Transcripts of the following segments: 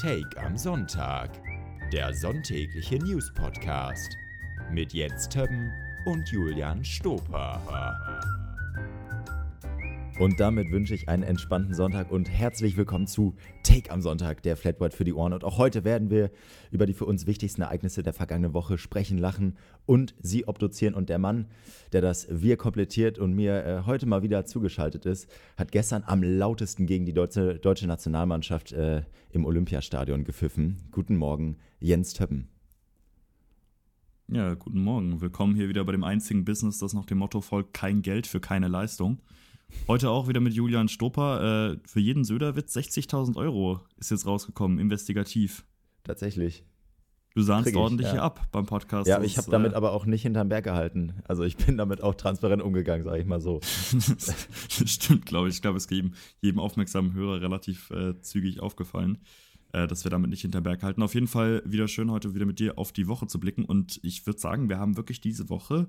Take am Sonntag, der sonntägliche News-Podcast mit Jens Többen und Julian Stoper. Und damit wünsche ich einen entspannten Sonntag und herzlich willkommen zu Take am Sonntag, der Flatwhite für die Ohren. Und auch heute werden wir über die für uns wichtigsten Ereignisse der vergangenen Woche sprechen, lachen und sie obduzieren. Und der Mann, der das Wir komplettiert und mir äh, heute mal wieder zugeschaltet ist, hat gestern am lautesten gegen die deutsche, deutsche Nationalmannschaft äh, im Olympiastadion gepfiffen. Guten Morgen, Jens Töppen. Ja, guten Morgen. Willkommen hier wieder bei dem einzigen Business, das nach dem Motto folgt: kein Geld für keine Leistung. Heute auch wieder mit Julian Stoper. Äh, für jeden Söderwitz 60.000 Euro ist jetzt rausgekommen, investigativ. Tatsächlich. Du sahnst ordentlich ja. hier ab beim Podcast. Ja, ich habe damit äh, aber auch nicht hinterm Berg gehalten. Also ich bin damit auch transparent umgegangen, sage ich mal so. Stimmt, glaube ich. Ich glaube, es ist jedem, jedem aufmerksamen Hörer relativ äh, zügig aufgefallen, äh, dass wir damit nicht hinterm Berg halten. Auf jeden Fall wieder schön, heute wieder mit dir auf die Woche zu blicken. Und ich würde sagen, wir haben wirklich diese Woche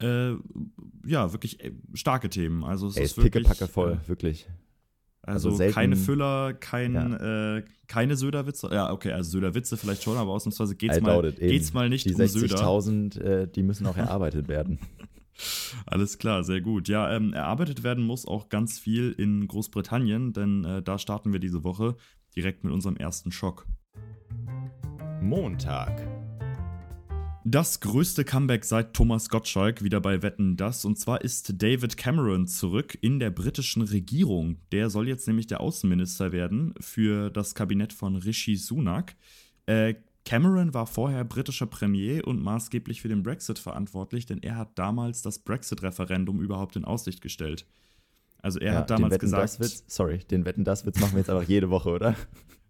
äh, ja, wirklich äh, starke Themen. Also es Ey, ist wirklich, pickepacke voll, äh, wirklich. Also, also selten, keine Füller, kein, ja. äh, keine Söderwitze. Ja, okay, also Söderwitze vielleicht schon, aber ausnahmsweise geht es mal, geht's mal nicht die um Söder. Die 60.000, äh, die müssen auch erarbeitet werden. Alles klar, sehr gut. Ja, ähm, erarbeitet werden muss auch ganz viel in Großbritannien, denn äh, da starten wir diese Woche direkt mit unserem ersten Schock. Montag. Das größte Comeback seit Thomas Gottschalk wieder bei Wetten das. Und zwar ist David Cameron zurück in der britischen Regierung. Der soll jetzt nämlich der Außenminister werden für das Kabinett von Rishi Sunak. Äh, Cameron war vorher britischer Premier und maßgeblich für den Brexit verantwortlich, denn er hat damals das Brexit-Referendum überhaupt in Aussicht gestellt. Also er ja, hat damals gesagt. Sorry, den Wetten das Witz machen wir jetzt einfach jede Woche, oder?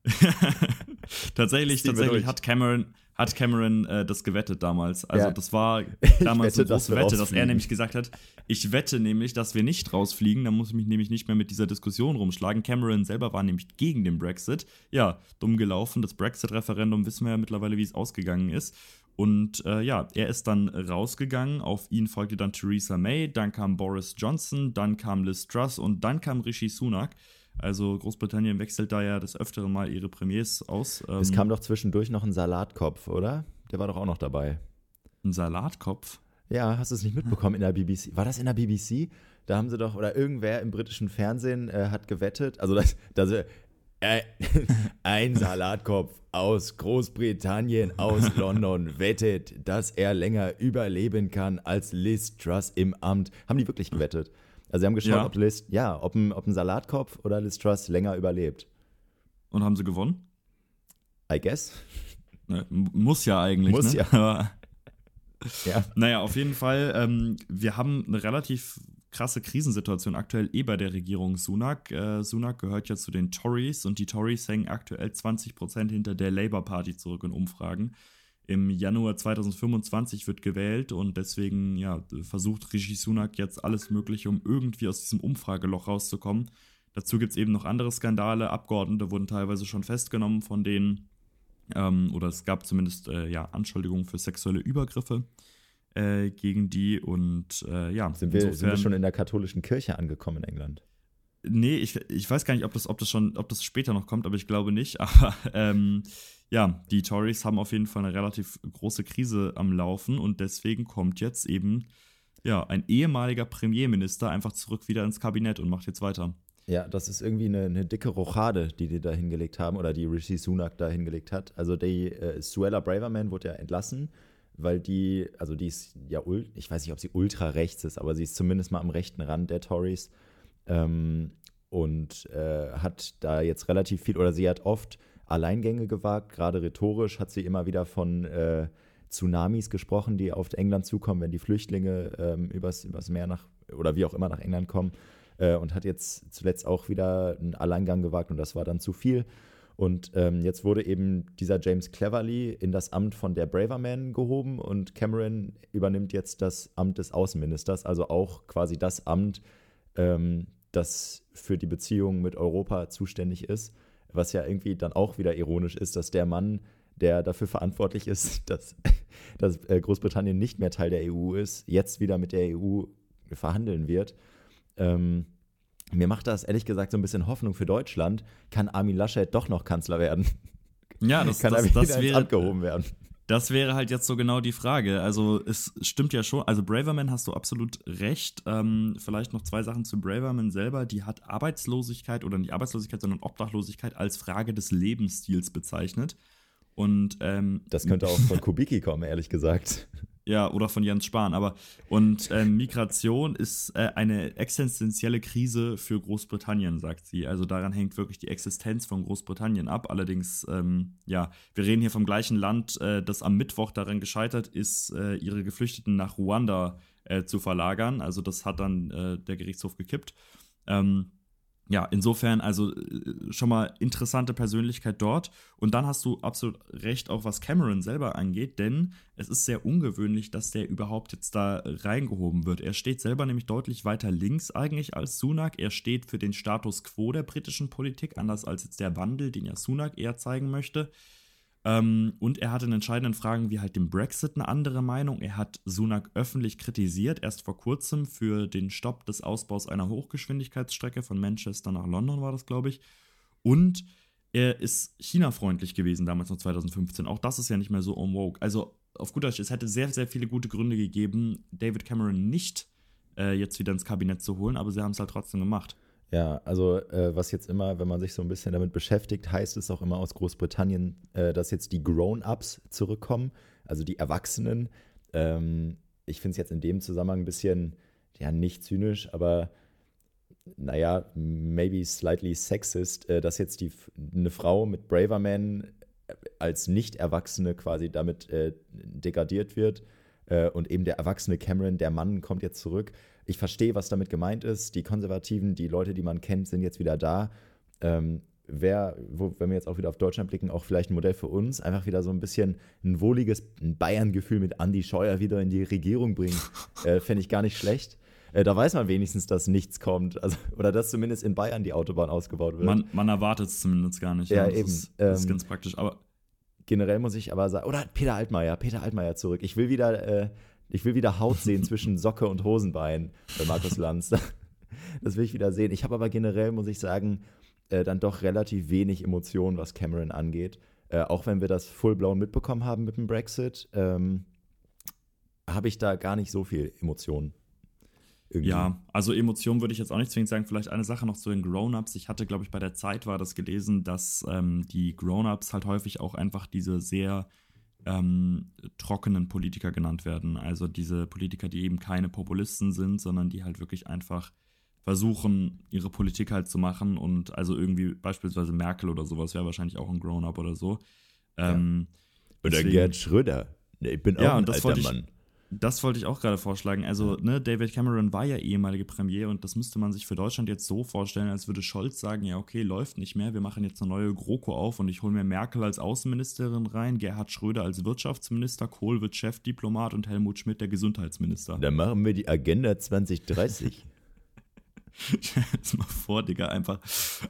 tatsächlich, tatsächlich hat Cameron, hat Cameron äh, das gewettet damals. Also ja. das war damals wette, eine große Wette, dass er nämlich gesagt hat, ich wette nämlich, dass wir nicht rausfliegen, dann muss ich mich nämlich nicht mehr mit dieser Diskussion rumschlagen. Cameron selber war nämlich gegen den Brexit. Ja, dumm gelaufen. Das Brexit-Referendum wissen wir ja mittlerweile, wie es ausgegangen ist. Und äh, ja, er ist dann rausgegangen. Auf ihn folgte dann Theresa May, dann kam Boris Johnson, dann kam Liz Truss und dann kam Rishi Sunak. Also Großbritannien wechselt da ja das öftere Mal ihre Premiers aus. es ähm, kam doch zwischendurch noch ein Salatkopf, oder? Der war doch auch noch dabei. Ein Salatkopf? Ja, hast du es nicht mitbekommen in der BBC? War das in der BBC? Da haben sie doch, oder irgendwer im britischen Fernsehen äh, hat gewettet, also das, das äh, ein Salatkopf aus Großbritannien, aus London, wettet, dass er länger überleben kann als Liz Truss im Amt. Haben die wirklich gewettet? Also sie haben geschaut, ja. ob Liz, ja, ob ein, ob ein Salatkopf oder Liz Truss länger überlebt. Und haben sie gewonnen? I guess. Ne, muss ja eigentlich. Muss ne? ja. ja. Naja, auf jeden Fall, ähm, wir haben eine relativ krasse Krisensituation aktuell eh bei der Regierung Sunak. Äh, Sunak gehört ja zu den Tories und die Tories hängen aktuell 20% hinter der Labour Party zurück in Umfragen. Im Januar 2025 wird gewählt und deswegen ja, versucht Rishi Sunak jetzt alles Mögliche, um irgendwie aus diesem Umfrageloch rauszukommen. Dazu gibt es eben noch andere Skandale. Abgeordnete wurden teilweise schon festgenommen von denen, ähm, oder es gab zumindest äh, ja, Anschuldigungen für sexuelle Übergriffe äh, gegen die. Und äh, ja, sind wir, sind wir schon in der katholischen Kirche angekommen in England? Nee, ich, ich weiß gar nicht, ob das, ob das schon, ob das später noch kommt, aber ich glaube nicht. Aber ähm, ja, die Tories haben auf jeden Fall eine relativ große Krise am Laufen und deswegen kommt jetzt eben ja, ein ehemaliger Premierminister einfach zurück wieder ins Kabinett und macht jetzt weiter. Ja, das ist irgendwie eine, eine dicke Rochade, die die da hingelegt haben oder die Rishi Sunak da hingelegt hat. Also die äh, Suella Braverman wurde ja entlassen, weil die, also die ist ja, ich weiß nicht, ob sie ultra rechts ist, aber sie ist zumindest mal am rechten Rand der Tories ähm, und äh, hat da jetzt relativ viel, oder sie hat oft Alleingänge gewagt. Gerade rhetorisch hat sie immer wieder von äh, Tsunamis gesprochen, die auf England zukommen, wenn die Flüchtlinge ähm, übers, übers Meer nach oder wie auch immer nach England kommen. Äh, und hat jetzt zuletzt auch wieder einen Alleingang gewagt und das war dann zu viel. Und ähm, jetzt wurde eben dieser James Cleverly in das Amt von der Braverman gehoben und Cameron übernimmt jetzt das Amt des Außenministers, also auch quasi das Amt, ähm, das für die Beziehungen mit Europa zuständig ist. Was ja irgendwie dann auch wieder ironisch ist, dass der Mann, der dafür verantwortlich ist, dass, dass äh, Großbritannien nicht mehr Teil der EU ist, jetzt wieder mit der EU verhandeln wird. Ähm, mir macht das ehrlich gesagt so ein bisschen Hoffnung für Deutschland. Kann Armin Laschet doch noch Kanzler werden? Ja, das, kann das, das wäre, gehoben werden. Das wäre halt jetzt so genau die Frage. Also es stimmt ja schon, also Braverman hast du absolut recht. Ähm, vielleicht noch zwei Sachen zu Braverman selber. Die hat Arbeitslosigkeit oder nicht Arbeitslosigkeit, sondern Obdachlosigkeit als Frage des Lebensstils bezeichnet. Und ähm, das könnte auch von Kubicki kommen, ehrlich gesagt. Ja, oder von Jens Spahn. Aber und äh, Migration ist äh, eine existenzielle Krise für Großbritannien, sagt sie. Also daran hängt wirklich die Existenz von Großbritannien ab. Allerdings, ähm, ja, wir reden hier vom gleichen Land, äh, das am Mittwoch daran gescheitert ist, äh, ihre Geflüchteten nach Ruanda äh, zu verlagern. Also das hat dann äh, der Gerichtshof gekippt. Ähm, ja, insofern also äh, schon mal interessante Persönlichkeit dort. Und dann hast du absolut recht, auch was Cameron selber angeht, denn es ist sehr ungewöhnlich, dass der überhaupt jetzt da reingehoben wird. Er steht selber nämlich deutlich weiter links eigentlich als Sunak. Er steht für den Status quo der britischen Politik, anders als jetzt der Wandel, den ja Sunak eher zeigen möchte. Ähm, und er hat in entscheidenden Fragen wie halt dem Brexit eine andere Meinung. Er hat Sunak öffentlich kritisiert, erst vor kurzem für den Stopp des Ausbaus einer Hochgeschwindigkeitsstrecke von Manchester nach London war das, glaube ich. Und er ist China-freundlich gewesen damals noch 2015. Auch das ist ja nicht mehr so en vogue. Also auf gut Deutsch, es hätte sehr, sehr viele gute Gründe gegeben, David Cameron nicht äh, jetzt wieder ins Kabinett zu holen, aber sie haben es halt trotzdem gemacht. Ja, also äh, was jetzt immer, wenn man sich so ein bisschen damit beschäftigt, heißt es auch immer aus Großbritannien, äh, dass jetzt die Grown-ups zurückkommen, also die Erwachsenen. Ähm, ich finde es jetzt in dem Zusammenhang ein bisschen, ja, nicht zynisch, aber naja, maybe slightly sexist, äh, dass jetzt die, eine Frau mit Braverman äh, als Nicht-Erwachsene quasi damit äh, degradiert wird äh, und eben der erwachsene Cameron, der Mann, kommt jetzt zurück ich verstehe, was damit gemeint ist. Die Konservativen, die Leute, die man kennt, sind jetzt wieder da. Ähm, Wer, wenn wir jetzt auch wieder auf Deutschland blicken, auch vielleicht ein Modell für uns, einfach wieder so ein bisschen ein wohliges Bayern-Gefühl mit Andy Scheuer wieder in die Regierung bringen, äh, fände ich gar nicht schlecht. Äh, da weiß man wenigstens, dass nichts kommt. Also, oder dass zumindest in Bayern die Autobahn ausgebaut wird. Man, man erwartet es zumindest gar nicht. Ja, ja eben. Ist, das ist ähm, ganz praktisch. Aber generell muss ich aber sagen, oder Peter Altmaier, Peter Altmaier zurück. Ich will wieder äh, ich will wieder Haut sehen zwischen Socke und Hosenbein bei Markus Lanz. Das will ich wieder sehen. Ich habe aber generell, muss ich sagen, äh, dann doch relativ wenig Emotionen, was Cameron angeht. Äh, auch wenn wir das full-blown mitbekommen haben mit dem Brexit, ähm, habe ich da gar nicht so viel Emotionen. Irgendwie. Ja, also Emotionen würde ich jetzt auch nicht zwingend sagen. Vielleicht eine Sache noch zu den Grown-Ups. Ich hatte, glaube ich, bei der Zeit war das gelesen, dass ähm, die Grown-Ups halt häufig auch einfach diese sehr ähm, trockenen Politiker genannt werden. Also diese Politiker, die eben keine Populisten sind, sondern die halt wirklich einfach versuchen, ihre Politik halt zu machen und also irgendwie beispielsweise Merkel oder sowas wäre wahrscheinlich auch ein Grown-up oder so. Ähm, ja. Oder deswegen, Gerd Schröder. Ich bin auch ja, ein alter Mann. Das wollte ich auch gerade vorschlagen. Also, ne, David Cameron war ja ehemalige Premier und das müsste man sich für Deutschland jetzt so vorstellen, als würde Scholz sagen: Ja, okay, läuft nicht mehr. Wir machen jetzt eine neue GroKo auf und ich hole mir Merkel als Außenministerin rein, Gerhard Schröder als Wirtschaftsminister, Kohl wird Chefdiplomat und Helmut Schmidt der Gesundheitsminister. Dann machen wir die Agenda 2030. Jetzt mal vor, Digga, einfach,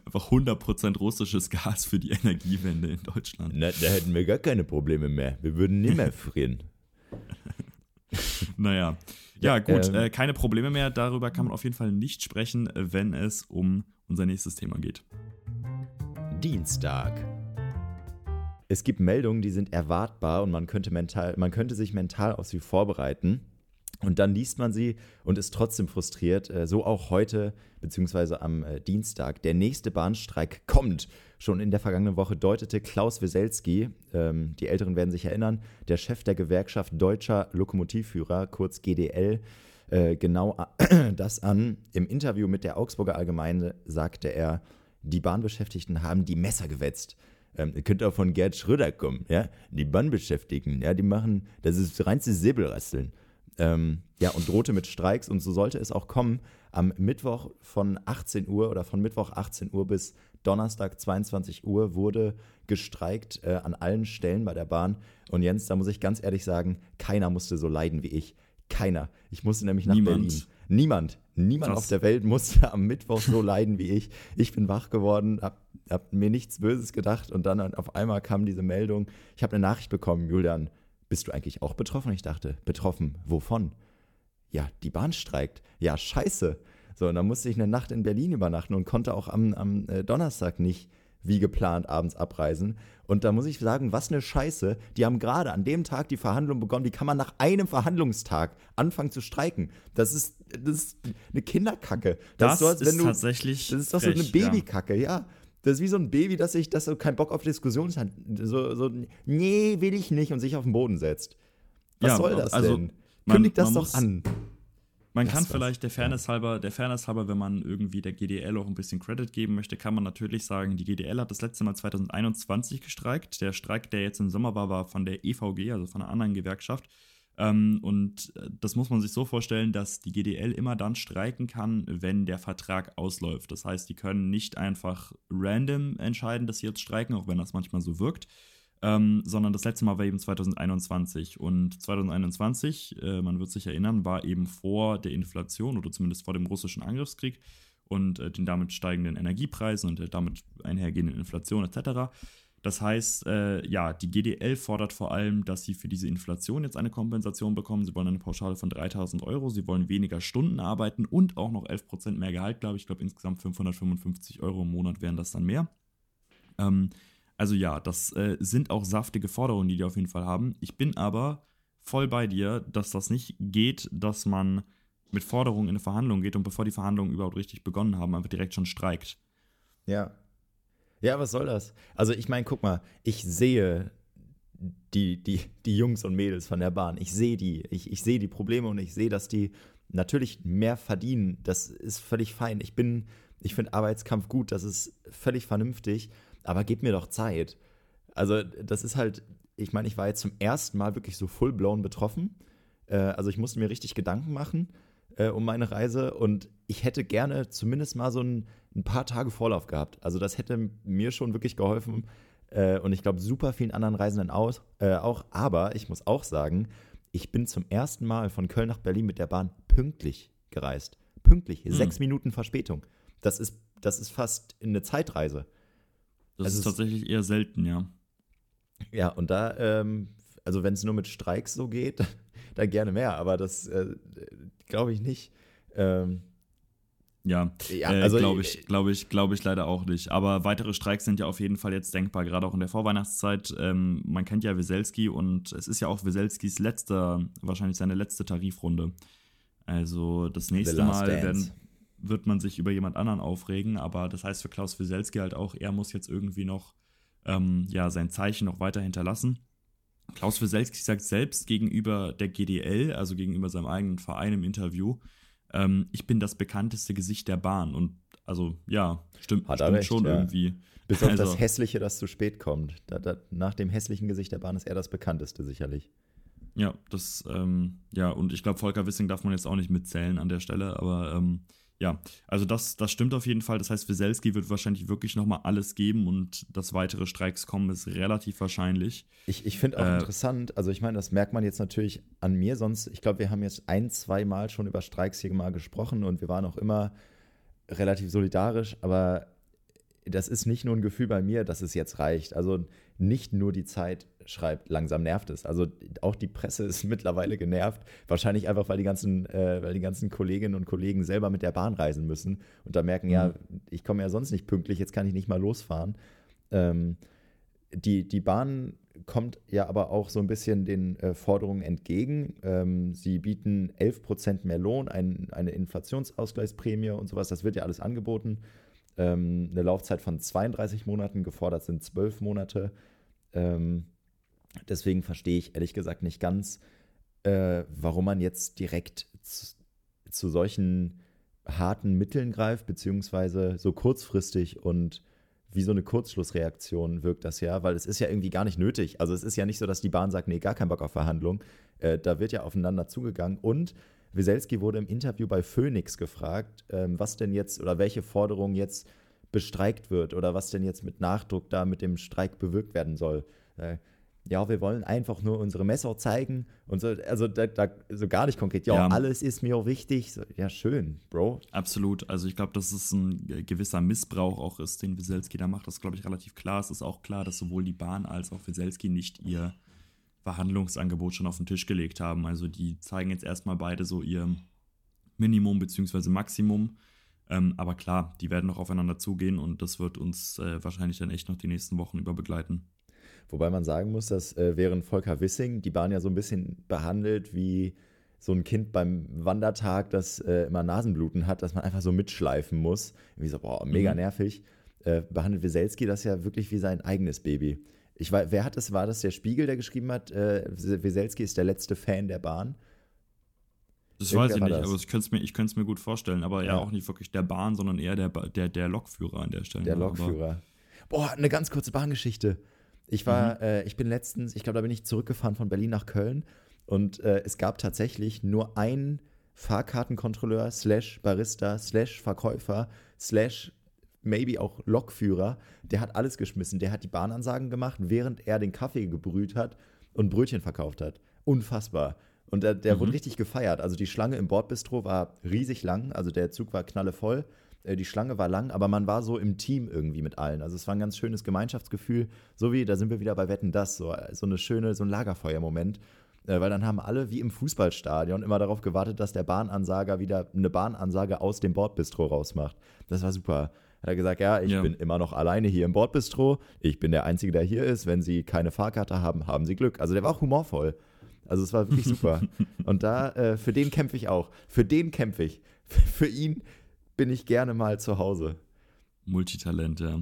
einfach 100% russisches Gas für die Energiewende in Deutschland. Na, da hätten wir gar keine Probleme mehr. Wir würden nie mehr frieren. naja. Ja, gut, ähm, äh, keine Probleme mehr. Darüber kann man auf jeden Fall nicht sprechen, wenn es um unser nächstes Thema geht. Dienstag. Es gibt Meldungen, die sind erwartbar und man könnte, mental, man könnte sich mental auf sie vorbereiten. Und dann liest man sie und ist trotzdem frustriert. Äh, so auch heute, beziehungsweise am äh, Dienstag. Der nächste Bahnstreik kommt. Schon in der vergangenen Woche deutete Klaus Weselski, ähm, die Älteren werden sich erinnern, der Chef der Gewerkschaft Deutscher Lokomotivführer, kurz GDL, äh, genau das an. Im Interview mit der Augsburger Allgemeine sagte er, die Bahnbeschäftigten haben die Messer gewetzt. Ähm, könnte auch von Gerd Schröder kommen, ja. Die Bahnbeschäftigten, ja, die machen, das ist reinste Säbelrasseln. Ähm, ja, und drohte mit Streiks und so sollte es auch kommen. Am Mittwoch von 18 Uhr oder von Mittwoch 18 Uhr bis Donnerstag 22 Uhr wurde gestreikt äh, an allen Stellen bei der Bahn. Und Jens, da muss ich ganz ehrlich sagen, keiner musste so leiden wie ich. Keiner. Ich musste nämlich nach Niemand. Berlin. Niemand. Niemand Krass. auf der Welt musste am Mittwoch so leiden wie ich. Ich bin wach geworden, hab, hab mir nichts Böses gedacht und dann auf einmal kam diese Meldung. Ich habe eine Nachricht bekommen, Julian, bist du eigentlich auch betroffen? Ich dachte, betroffen, wovon? Ja, die Bahn streikt. Ja, scheiße. So, und dann musste ich eine Nacht in Berlin übernachten und konnte auch am, am äh, Donnerstag nicht, wie geplant abends abreisen. Und da muss ich sagen, was eine Scheiße. Die haben gerade an dem Tag die Verhandlung begonnen. Wie kann man nach einem Verhandlungstag anfangen zu streiken? Das ist, das ist eine Kinderkacke. Das, das ist, so, ist du, tatsächlich. Das ist doch frech, so eine Babykacke, ja. ja. Das ist wie so ein Baby, das sich, das so keinen Bock auf Diskussion hat. So, so, nee, will ich nicht und sich auf den Boden setzt. Was ja, soll das also, denn? Kündigt das doch an. Man das kann vielleicht der Fairness halber, der Fairness halber, wenn man irgendwie der GDL auch ein bisschen Credit geben möchte, kann man natürlich sagen, die GDL hat das letzte Mal 2021 gestreikt. Der Streik, der jetzt im Sommer war, war von der EVG, also von einer anderen Gewerkschaft. Ähm, und äh, das muss man sich so vorstellen, dass die GDL immer dann streiken kann, wenn der Vertrag ausläuft. Das heißt, die können nicht einfach random entscheiden, dass sie jetzt streiken, auch wenn das manchmal so wirkt, ähm, sondern das letzte Mal war eben 2021. Und 2021, äh, man wird sich erinnern, war eben vor der Inflation oder zumindest vor dem russischen Angriffskrieg und äh, den damit steigenden Energiepreisen und der damit einhergehenden Inflation etc. Das heißt, äh, ja, die GDL fordert vor allem, dass sie für diese Inflation jetzt eine Kompensation bekommen. Sie wollen eine Pauschale von 3000 Euro, sie wollen weniger Stunden arbeiten und auch noch 11% mehr Gehalt, glaube ich. Ich glaube, insgesamt 555 Euro im Monat wären das dann mehr. Ähm, also ja, das äh, sind auch saftige Forderungen, die die auf jeden Fall haben. Ich bin aber voll bei dir, dass das nicht geht, dass man mit Forderungen in eine Verhandlung geht und bevor die Verhandlungen überhaupt richtig begonnen haben, einfach direkt schon streikt. Ja. Ja, was soll das? Also ich meine, guck mal, ich sehe die, die, die Jungs und Mädels von der Bahn. Ich sehe die. Ich, ich sehe die Probleme und ich sehe, dass die natürlich mehr verdienen. Das ist völlig fein. Ich bin, ich finde Arbeitskampf gut, das ist völlig vernünftig aber gib mir doch Zeit. Also, das ist halt, ich meine, ich war jetzt zum ersten Mal wirklich so full-blown betroffen. Äh, also, ich musste mir richtig Gedanken machen äh, um meine Reise und ich hätte gerne zumindest mal so ein, ein paar Tage Vorlauf gehabt. Also, das hätte mir schon wirklich geholfen äh, und ich glaube, super vielen anderen Reisenden aus, äh, auch. Aber ich muss auch sagen, ich bin zum ersten Mal von Köln nach Berlin mit der Bahn pünktlich gereist. Pünktlich, hm. sechs Minuten Verspätung. Das ist, das ist fast eine Zeitreise. Das also ist tatsächlich eher selten, ja. Ja, und da, ähm, also wenn es nur mit Streiks so geht, dann gerne mehr, aber das äh, glaube ich nicht. Ähm, ja, ja äh, also glaube ich, glaube ich, glaube ich leider auch nicht. Aber weitere Streiks sind ja auf jeden Fall jetzt denkbar, gerade auch in der Vorweihnachtszeit. Ähm, man kennt ja Weselski und es ist ja auch Weselskis letzter, wahrscheinlich seine letzte Tarifrunde. Also das nächste Mal werden, wird man sich über jemand anderen aufregen, aber das heißt für Klaus Wieselski halt auch, er muss jetzt irgendwie noch ähm, ja, sein Zeichen noch weiter hinterlassen. Klaus Wieselski sagt selbst gegenüber der GDL, also gegenüber seinem eigenen Verein im Interview, ähm, ich bin das bekannteste Gesicht der Bahn. Und also ja, stimmt, Hat stimmt recht, schon ja. irgendwie. Bis auf also, das Hässliche, das zu spät kommt. Da, da, nach dem hässlichen Gesicht der Bahn ist er das bekannteste sicherlich. Ja, das, ähm, ja, und ich glaube, Volker Wissing darf man jetzt auch nicht mitzählen an der Stelle, aber ähm, ja, also das, das stimmt auf jeden Fall. Das heißt, Wieselski wird wahrscheinlich wirklich nochmal alles geben und dass weitere Streiks kommen, ist relativ wahrscheinlich. Ich, ich finde auch äh, interessant, also ich meine, das merkt man jetzt natürlich an mir, sonst, ich glaube, wir haben jetzt ein, zwei Mal schon über Streiks hier mal gesprochen und wir waren auch immer relativ solidarisch, aber das ist nicht nur ein Gefühl bei mir, dass es jetzt reicht. Also nicht nur die Zeit schreibt, langsam nervt es. Also auch die Presse ist mittlerweile genervt. Wahrscheinlich einfach, weil die ganzen, äh, weil die ganzen Kolleginnen und Kollegen selber mit der Bahn reisen müssen und da merken, mhm. ja, ich komme ja sonst nicht pünktlich, jetzt kann ich nicht mal losfahren. Ähm, die, die Bahn kommt ja aber auch so ein bisschen den äh, Forderungen entgegen. Ähm, sie bieten 11 Prozent mehr Lohn, ein, eine Inflationsausgleichsprämie und sowas. Das wird ja alles angeboten. Ähm, eine Laufzeit von 32 Monaten, gefordert sind 12 Monate. Ähm, Deswegen verstehe ich ehrlich gesagt nicht ganz, äh, warum man jetzt direkt zu, zu, solchen harten Mitteln greift, beziehungsweise so kurzfristig und wie so eine Kurzschlussreaktion wirkt das ja, weil es ist ja irgendwie gar nicht nötig. Also es ist ja nicht so, dass die Bahn sagt, nee, gar keinen Bock auf Verhandlung. Äh, da wird ja aufeinander zugegangen. Und Wieselski wurde im Interview bei Phoenix gefragt, ähm, was denn jetzt oder welche Forderung jetzt bestreikt wird oder was denn jetzt mit Nachdruck da mit dem Streik bewirkt werden soll. Äh, ja, wir wollen einfach nur unsere Messer zeigen und so, also da, da, so gar nicht konkret, ja, ja. alles ist mir wichtig. Ja, schön, Bro. Absolut. Also ich glaube, dass es ein gewisser Missbrauch auch ist, den Wieselski da macht. Das glaube ich relativ klar. Es ist auch klar, dass sowohl die Bahn als auch Wieselski nicht ihr Verhandlungsangebot schon auf den Tisch gelegt haben. Also die zeigen jetzt erstmal beide so ihr Minimum bzw. Maximum Ähm, aber klar, die werden noch aufeinander zugehen und das wird uns äh, wahrscheinlich dann echt noch die nächsten Wochen über begleiten. Wobei man sagen muss, dass äh, während Volker Wissing die Bahn ja so ein bisschen behandelt wie so ein Kind beim Wandertag, das äh, immer Nasenbluten hat, dass man einfach so mitschleifen muss. Irgendwie so, boah, mega mhm. nervig. Äh, behandelt Wieselski das ja wirklich wie sein eigenes Baby. Ich weiß, wer hat das? War das der Spiegel, der geschrieben hat, äh, Wieselski ist der letzte Fan der Bahn? Das Irgendwer weiß ich nicht, das? aber ich könnte es mir, mir gut vorstellen. Aber ja. ja. auch nicht wirklich der Bahn, sondern eher der, der, der Lokführer an der Stelle. Der Lokführer. Boah, eine ganz kurze Bahngeschichte. Ich war, mhm. äh, ich bin letztens, ich glaube, da bin ich zurückgefahren von Berlin nach Köln und äh, es gab tatsächlich nur einen Fahrkartenkontrolleur slash Barista slash Verkäufer slash maybe auch Lokführer, der hat alles geschmissen. Der hat die Bahnansagen gemacht, während er den Kaffee gebrüht hat und Brötchen verkauft hat. Unfassbar. Und der, der mhm. wurde richtig gefeiert. Also die Schlange im Bordbistro war riesig lang, also der Zug war knallevoll. Äh, die Schlange war lang, aber man war so im Team irgendwie mit allen. Also es war ein ganz schönes Gemeinschaftsgefühl. So wie, da sind wir wieder bei Wetten das, so, so eine schöne, so ein Lagerfeuermoment. Äh, weil dann haben alle wie im Fußballstadion immer darauf gewartet, dass der Bahnansager wieder eine Bahnansage aus dem Bordbistro rausmacht. Das war super. Hat er gesagt, ja, ich ja. bin immer noch alleine hier im Bordbistro. Ich bin der Einzige, der hier ist. Wenn Sie keine Fahrkarte haben, haben Sie Glück. Also der war auch humorvoll. Also es war wirklich super. Und da, äh, für den kämpfe ich auch. Für den kämpfe ich. Für ihn bin ich gerne mal zu Hause. Multitalent, ja.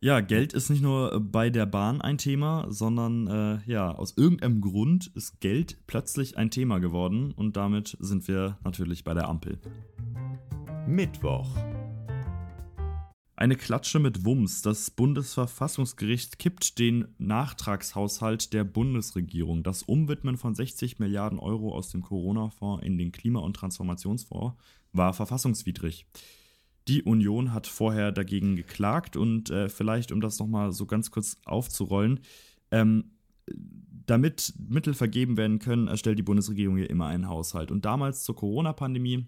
Ja, Geld ist nicht nur bei der Bahn ein Thema, sondern äh, ja, aus irgendeinem Grund ist Geld plötzlich ein Thema geworden und damit sind wir natürlich bei der Ampel. Mittwoch. Eine Klatsche mit Wumms. Das Bundesverfassungsgericht kippt den Nachtragshaushalt der Bundesregierung. Das Umwidmen von 60 Milliarden Euro aus dem Corona-Fonds in den Klima- und Transformationsfonds war verfassungswidrig. Die Union hat vorher dagegen geklagt und äh, vielleicht, um das nochmal so ganz kurz aufzurollen, ähm, damit Mittel vergeben werden können, erstellt die Bundesregierung ja immer einen Haushalt. Und damals zur Corona-Pandemie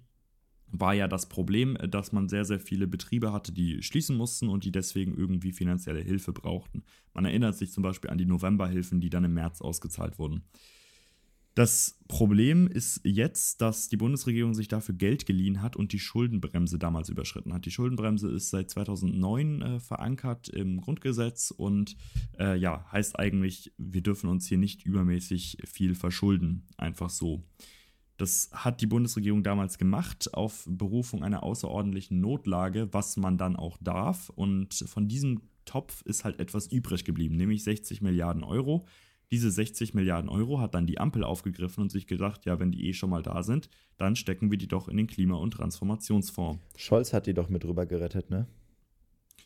war ja das Problem, dass man sehr, sehr viele Betriebe hatte, die schließen mussten und die deswegen irgendwie finanzielle Hilfe brauchten. Man erinnert sich zum Beispiel an die Novemberhilfen, die dann im März ausgezahlt wurden. Das Problem ist jetzt, dass die Bundesregierung sich dafür Geld geliehen hat und die Schuldenbremse damals überschritten hat. Die Schuldenbremse ist seit 2009 äh, verankert im Grundgesetz und äh, ja, heißt eigentlich, wir dürfen uns hier nicht übermäßig viel verschulden. Einfach so. Das hat die Bundesregierung damals gemacht auf Berufung einer außerordentlichen Notlage, was man dann auch darf. Und von diesem Topf ist halt etwas übrig geblieben, nämlich 60 Milliarden Euro. Diese 60 Milliarden Euro hat dann die Ampel aufgegriffen und sich gedacht, ja, wenn die eh schon mal da sind, dann stecken wir die doch in den Klima- und Transformationsfonds. Scholz hat die doch mit rüber gerettet, ne?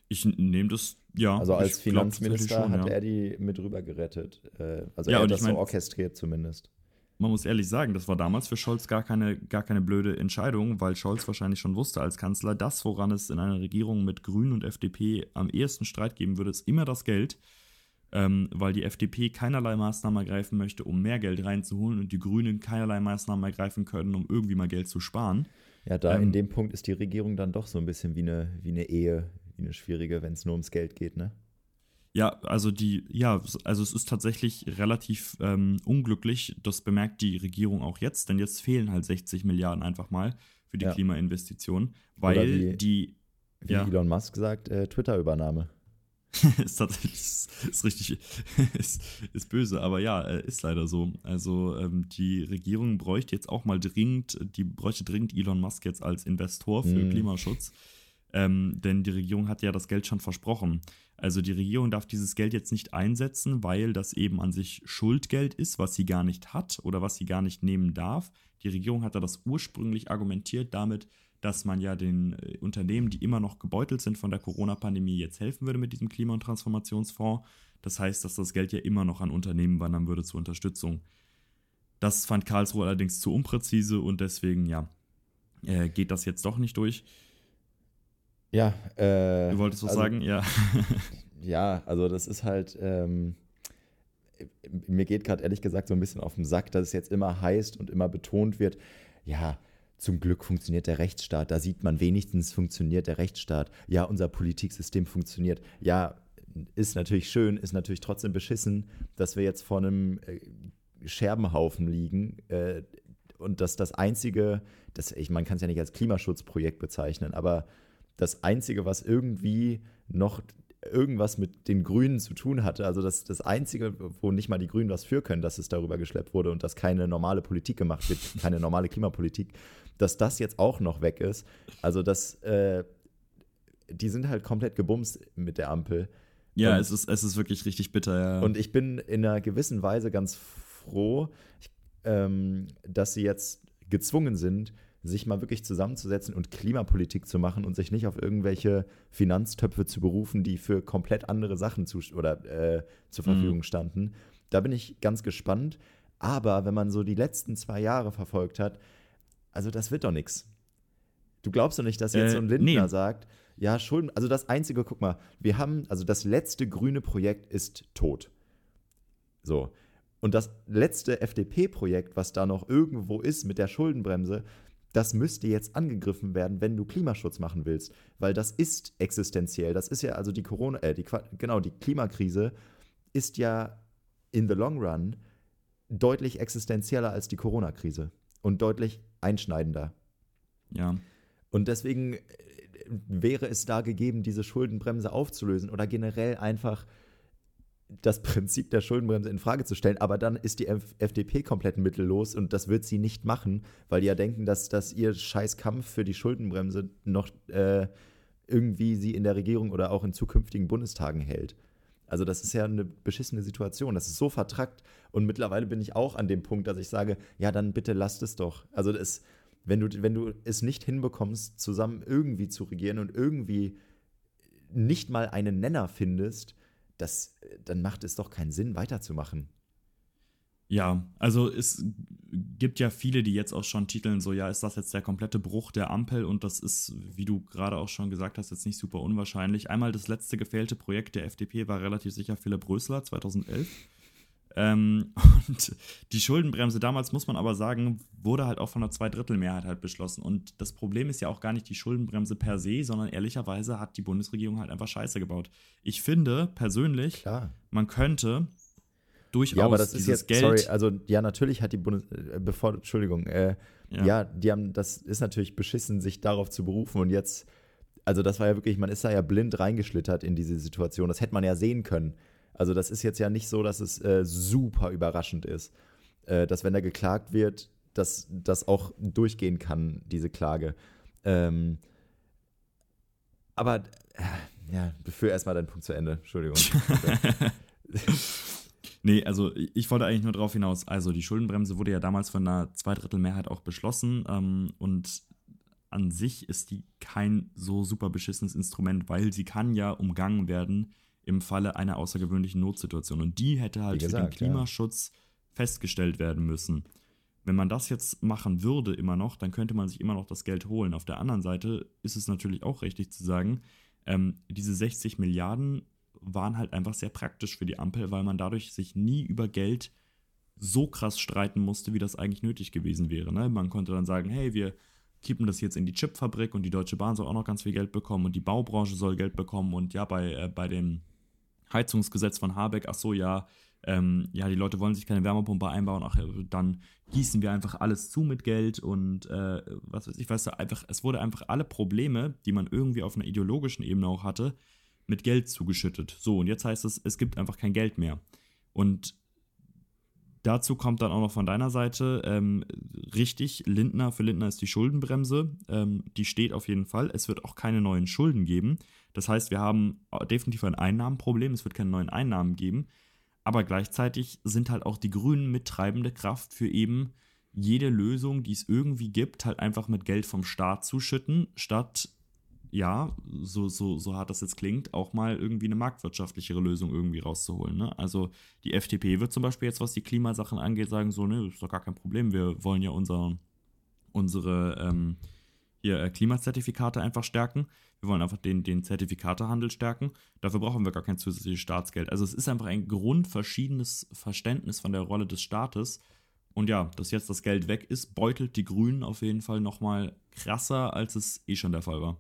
Ich nehme das, ja. Also als Finanzminister schon, hat ja. er die mit rüber gerettet. Äh, also ja, er hat das ich mein, so orchestriert zumindest. Man muss ehrlich sagen, das war damals für Scholz gar keine, gar keine blöde Entscheidung, weil Scholz wahrscheinlich schon wusste als Kanzler, das, woran es in einer Regierung mit Grünen und FDP am ehesten Streit geben würde, ist immer das Geld ähm, weil die FDP keinerlei Maßnahmen ergreifen möchte, um mehr Geld reinzuholen und die Grünen keinerlei Maßnahmen ergreifen können, um irgendwie mal Geld zu sparen. Ja, da ähm, in dem Punkt ist die Regierung dann doch so ein bisschen wie eine, wie eine Ehe, wie eine schwierige, wenn es nur ums Geld geht, ne? Ja, also die, ja, also es ist tatsächlich relativ ähm, unglücklich. Das bemerkt die Regierung auch jetzt, denn jetzt fehlen halt 60 Milliarden einfach mal für die ja. Klimainvestitionen, weil wie, die. Wie ja. Elon Musk sagt, äh, Twitter-Übernahme. ist tatsächlich ist, ist richtig ist, ist böse, aber ja, äh, ist leider so. Also ähm, die Regierung bräuchte jetzt auch mal dringend, die bräuchte dringend Elon Musk jetzt als Investor für mm. Klimaschutz. Ähm, denn die Regierung hat ja das Geld schon versprochen. Also die Regierung darf dieses Geld jetzt nicht einsetzen, weil das eben an sich Schuldgeld ist, was sie gar nicht hat oder was sie gar nicht nehmen darf. Die Regierung hat da das ursprünglich argumentiert damit, dass man ja den äh, Unternehmen, die immer noch gebeutelt sind von der Corona-Pandemie, jetzt helfen würde mit diesem Klima- und Transformationsfonds. Das heißt, dass das Geld ja immer noch an Unternehmen wandern würde zur Unterstützung. Das fand Karlsruhe allerdings zu unpräzise und deswegen, ja, äh, geht das jetzt doch nicht durch. Ja, äh, Du wolltest was also, sagen? Ja. ja, also das ist halt, ähm, mir geht gerade ehrlich gesagt so ein bisschen auf den Sack, dass es jetzt immer heißt und immer betont wird, ja, zum Glück funktioniert der Rechtsstaat. Da sieht man wenigstens, funktioniert der Rechtsstaat. Ja, unser Politiksystem funktioniert. Ja, ist natürlich schön, ist natürlich trotzdem beschissen, dass wir jetzt vor einem äh, Scherbenhaufen liegen, äh, und dass das einzige, das, ich, man kann es ja nicht als Klimaschutzprojekt bezeichnen, aber das einzige, was irgendwie noch irgendwas mit den Grünen zu tun hatte. Also das, das Einzige, wo nicht mal die Grünen was für können, dass es darüber geschleppt wurde und dass keine normale Politik gemacht wird, keine normale Klimapolitik, dass das jetzt auch noch weg ist. Also das, äh, die sind halt komplett gebumst mit der Ampel. Ja, es ist, es ist wirklich richtig bitter, ja. Und ich bin in einer gewissen Weise ganz froh, ich, ähm, dass sie jetzt gezwungen sind, sich mal wirklich zusammenzusetzen und Klimapolitik zu machen und sich nicht auf irgendwelche Finanztöpfe zu berufen, die für komplett andere Sachen zu, oder, äh, zur mhm. Verfügung mhm. standen. Da bin ich ganz gespannt. Aber wenn man so die letzten zwei Jahre verfolgt hat, also das wird doch nichts. Du glaubst doch nicht, dass jetzt äh, so ein Lindner nee. sagt, ja, Schulden, also das Einzige, guck mal, wir haben, also das letzte grüne Projekt ist tot. So. Und das letzte FDP-Projekt, was da noch irgendwo ist mit der Schuldenbremse, das müsste jetzt angegriffen werden, wenn du Klimaschutz machen willst, weil das ist existenziell. Das ist ja also die Corona, äh, die, genau, die Klimakrise ist ja in the long run deutlich existenzieller als die Corona-Krise und deutlich einschneidender. Ja. Und deswegen äh, wäre es da gegeben, diese Schuldenbremse aufzulösen oder generell einfach das Prinzip der Schuldenbremse in Frage zu stellen, aber dann ist die FDP komplett mittellos und das wird sie nicht machen, weil die ja denken, dass, dass ihr scheiß Kampf für die Schuldenbremse noch äh, irgendwie sie in der Regierung oder auch in zukünftigen Bundestagen hält. Also das ist ja eine beschissene Situation. Das ist so vertrackt und mittlerweile bin ich auch an dem Punkt, dass ich sage, ja, dann bitte lasst es doch. Also das, wenn du, wenn du es nicht hinbekommst, zusammen irgendwie zu regieren und irgendwie nicht mal einen Nenner findest, das, dann macht es doch keinen Sinn, weiterzumachen. Ja, also es gibt ja viele, die jetzt auch schon titeln, so ja, ist das jetzt der komplette Bruch der Ampel und das ist, wie du gerade auch schon gesagt hast, jetzt nicht super unwahrscheinlich. Einmal das letzte gefehlte Projekt der FDP war relativ sicher Philipp Rösler 2011. Ähm, und die Schuldenbremse damals, muss man aber sagen, wurde halt auch von einer Zweidrittelmehrheit halt beschlossen. Und das Problem ist ja auch gar nicht die Schuldenbremse per se, sondern ehrlicherweise hat die Bundesregierung halt einfach Scheiße gebaut. Ich finde persönlich, Klar. man könnte durchaus ja, aber das ist jetzt, Geld. Sorry, also ja, natürlich hat die Bundes, äh, bevor, Entschuldigung, äh, ja. ja, die haben, das ist natürlich beschissen, sich darauf zu berufen und jetzt, also das war ja wirklich, man ist da ja blind reingeschlittert in diese Situation. Das hätte man ja sehen können. Also das ist jetzt ja nicht so, dass es äh, super überraschend ist, äh, dass wenn da geklagt wird, dass das auch durchgehen kann, diese Klage. Ähm, aber äh, ja, führ erstmal deinen Punkt zu Ende. Entschuldigung. nee, also ich wollte eigentlich nur darauf hinaus. Also die Schuldenbremse wurde ja damals von einer Zweidrittelmehrheit auch beschlossen ähm, und an sich ist die kein so super beschissenes Instrument, weil sie kann ja umgangen werden im Falle einer außergewöhnlichen Notsituation. Und die hätte halt gesagt, für den Klimaschutz ja. festgestellt werden müssen. Wenn man das jetzt machen würde, immer noch, dann könnte man sich immer noch das Geld holen. Auf der anderen Seite ist es natürlich auch richtig zu sagen, ähm, diese 60 Milliarden waren halt einfach sehr praktisch für die Ampel, weil man dadurch sich nie über Geld so krass streiten musste, wie das eigentlich nötig gewesen wäre. Ne? Man konnte dann sagen, hey, wir kippen das jetzt in die Chipfabrik und die Deutsche Bahn soll auch noch ganz viel Geld bekommen und die Baubranche soll Geld bekommen und ja, bei, äh, bei den Heizungsgesetz von Habeck, ach so, ja, ähm, ja, die Leute wollen sich keine Wärmepumpe einbauen, ach, dann gießen wir einfach alles zu mit Geld und äh, was weiß ich, weißt du, einfach, es wurde einfach alle Probleme, die man irgendwie auf einer ideologischen Ebene auch hatte, mit Geld zugeschüttet. So, und jetzt heißt es, es gibt einfach kein Geld mehr. Und dazu kommt dann auch noch von deiner Seite, ähm, richtig, Lindner, für Lindner ist die Schuldenbremse, ähm, die steht auf jeden Fall. Es wird auch keine neuen Schulden geben. Das heißt, wir haben definitiv ein Einnahmenproblem, es wird keine neuen Einnahmen geben, aber gleichzeitig sind halt auch die Grünen mittreibende Kraft für eben jede Lösung, die es irgendwie gibt, halt einfach mit Geld vom Staat zuschütten, statt, ja, so, so, so hart das jetzt klingt, auch mal irgendwie eine marktwirtschaftlichere Lösung irgendwie rauszuholen. Ne? Also die FDP wird zum Beispiel jetzt, was die Klimasachen angeht, sagen so, ne, ist doch gar kein Problem, wir wollen ja unser, unsere ähm, hier äh, Klimazertifikate einfach stärken. Wir wollen einfach den, den Zertifikatehandel stärken. Dafür brauchen wir gar kein zusätzliches Staatsgeld. Also es ist einfach ein grundverschiedenes Verständnis von der Rolle des Staates. Und ja, dass jetzt das Geld weg ist, beutelt die Grünen auf jeden Fall nochmal krasser, als es eh schon der Fall war.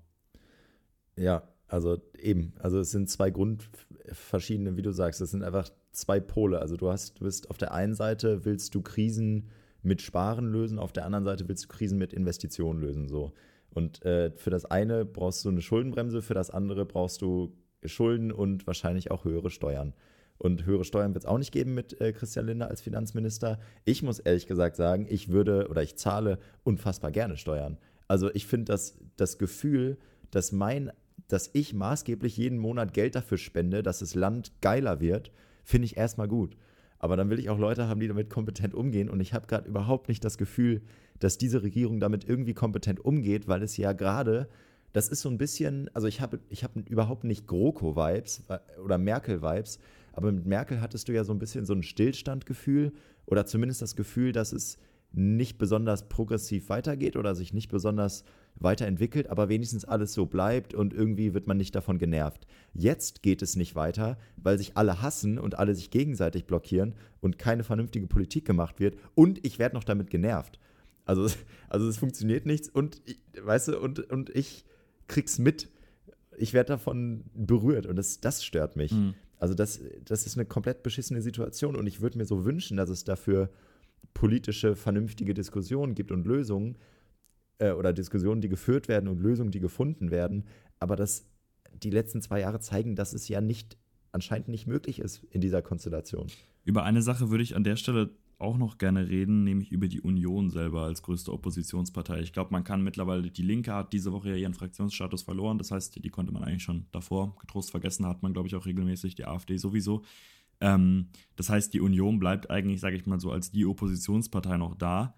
Ja, also eben. Also es sind zwei grundverschiedene, wie du sagst, es sind einfach zwei Pole. Also du hast, du bist auf der einen Seite willst du Krisen mit Sparen lösen, auf der anderen Seite willst du Krisen mit Investitionen lösen. So. Und äh, für das eine brauchst du eine Schuldenbremse, für das andere brauchst du Schulden und wahrscheinlich auch höhere Steuern. Und höhere Steuern wird es auch nicht geben mit äh, Christian Lindner als Finanzminister. Ich muss ehrlich gesagt sagen, ich würde oder ich zahle unfassbar gerne Steuern. Also ich finde das, das Gefühl, dass mein, dass ich maßgeblich jeden Monat Geld dafür spende, dass das Land geiler wird, finde ich erstmal gut. Aber dann will ich auch Leute haben, die damit kompetent umgehen. Und ich habe gerade überhaupt nicht das Gefühl, dass diese Regierung damit irgendwie kompetent umgeht, weil es ja gerade, das ist so ein bisschen, also ich habe ich hab überhaupt nicht GroKo-Vibes äh, oder Merkel-Vibes, aber mit Merkel hattest du ja so ein bisschen so ein Stillstandgefühl oder zumindest das Gefühl, dass es nicht besonders progressiv weitergeht oder sich nicht besonders weiterentwickelt, aber wenigstens alles so bleibt und irgendwie wird man nicht davon genervt. Jetzt geht es nicht weiter, weil sich alle hassen und alle sich gegenseitig blockieren und keine vernünftige Politik gemacht wird und ich werde noch damit genervt. Also, also es funktioniert nichts und weißt du, und, und ich krieg's mit. Ich werde davon berührt und das, das stört mich. Mhm. Also das, das ist eine komplett beschissene Situation und ich würde mir so wünschen, dass es dafür politische, vernünftige Diskussionen gibt und Lösungen äh, oder Diskussionen, die geführt werden und Lösungen, die gefunden werden. Aber das, die letzten zwei Jahre zeigen, dass es ja nicht anscheinend nicht möglich ist in dieser Konstellation. Über eine Sache würde ich an der Stelle auch noch gerne reden, nämlich über die Union selber als größte Oppositionspartei. Ich glaube, man kann mittlerweile, die Linke hat diese Woche ja ihren Fraktionsstatus verloren. Das heißt, die konnte man eigentlich schon davor getrost vergessen, hat man, glaube ich, auch regelmäßig, die AfD sowieso. Ähm, das heißt, die Union bleibt eigentlich, sage ich mal so, als die Oppositionspartei noch da.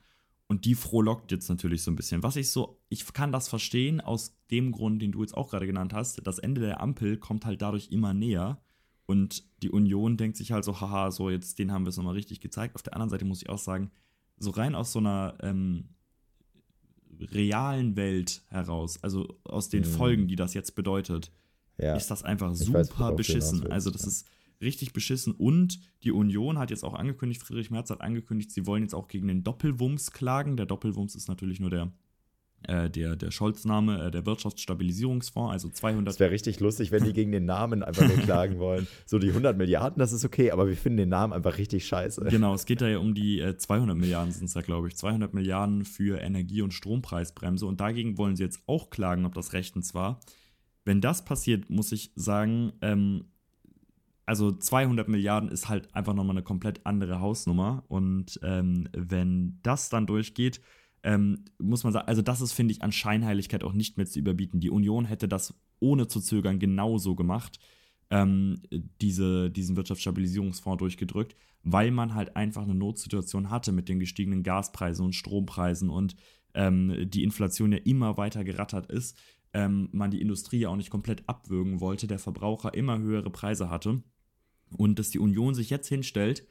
Und die frohlockt jetzt natürlich so ein bisschen. Was ich so, ich kann das verstehen aus dem Grund, den du jetzt auch gerade genannt hast. Das Ende der Ampel kommt halt dadurch immer näher. Und die Union denkt sich halt so, haha, so jetzt, den haben wir es nochmal richtig gezeigt. Auf der anderen Seite muss ich auch sagen, so rein aus so einer ähm, realen Welt heraus, also aus den mhm. Folgen, die das jetzt bedeutet, ja. ist das einfach super weiß, beschissen. Also das ja. ist richtig beschissen. Und die Union hat jetzt auch angekündigt, Friedrich Merz hat angekündigt, sie wollen jetzt auch gegen den Doppelwumms klagen. Der Doppelwumms ist natürlich nur der äh, der, der Scholz-Name, äh, der Wirtschaftsstabilisierungsfonds, also 200. Das wäre richtig lustig, wenn die gegen den Namen einfach nur klagen wollen. So die 100 Milliarden, das ist okay, aber wir finden den Namen einfach richtig scheiße. Genau, es geht da ja um die äh, 200 Milliarden sind es ja, glaube ich. 200 Milliarden für Energie- und Strompreisbremse und dagegen wollen sie jetzt auch klagen, ob das rechtens war. Wenn das passiert, muss ich sagen, ähm, also 200 Milliarden ist halt einfach nochmal eine komplett andere Hausnummer. Und ähm, wenn das dann durchgeht, ähm, muss man sagen, also das ist, finde ich, an Scheinheiligkeit auch nicht mehr zu überbieten. Die Union hätte das ohne zu zögern genauso gemacht, ähm, diese, diesen Wirtschaftsstabilisierungsfonds durchgedrückt, weil man halt einfach eine Notsituation hatte mit den gestiegenen Gaspreisen und Strompreisen und ähm, die Inflation ja immer weiter gerattert ist. Ähm, man die Industrie ja auch nicht komplett abwürgen wollte, der Verbraucher immer höhere Preise hatte und dass die Union sich jetzt hinstellt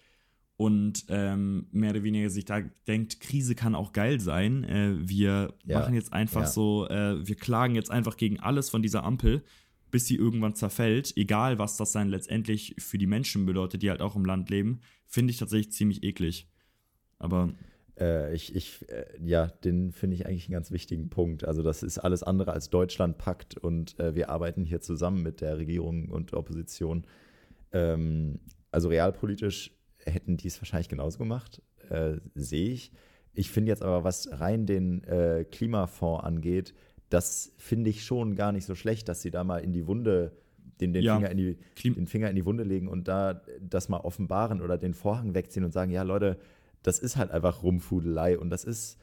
und ähm, mehr oder weniger sich da denkt, Krise kann auch geil sein. Äh, wir ja, machen jetzt einfach ja. so, äh, wir klagen jetzt einfach gegen alles von dieser Ampel, bis sie irgendwann zerfällt, egal was das dann letztendlich für die Menschen bedeutet, die halt auch im Land leben, finde ich tatsächlich ziemlich eklig. Aber äh, ich, ich äh, ja, den finde ich eigentlich einen ganz wichtigen Punkt. Also das ist alles andere als Deutschland packt und äh, wir arbeiten hier zusammen mit der Regierung und Opposition ähm, also realpolitisch hätten die es wahrscheinlich genauso gemacht, äh, sehe ich. Ich finde jetzt aber, was rein den äh, Klimafonds angeht, das finde ich schon gar nicht so schlecht, dass sie da mal in die Wunde, den, den, ja. Finger in die, den Finger in die Wunde legen und da das mal offenbaren oder den Vorhang wegziehen und sagen, ja Leute, das ist halt einfach Rumfudelei und das ist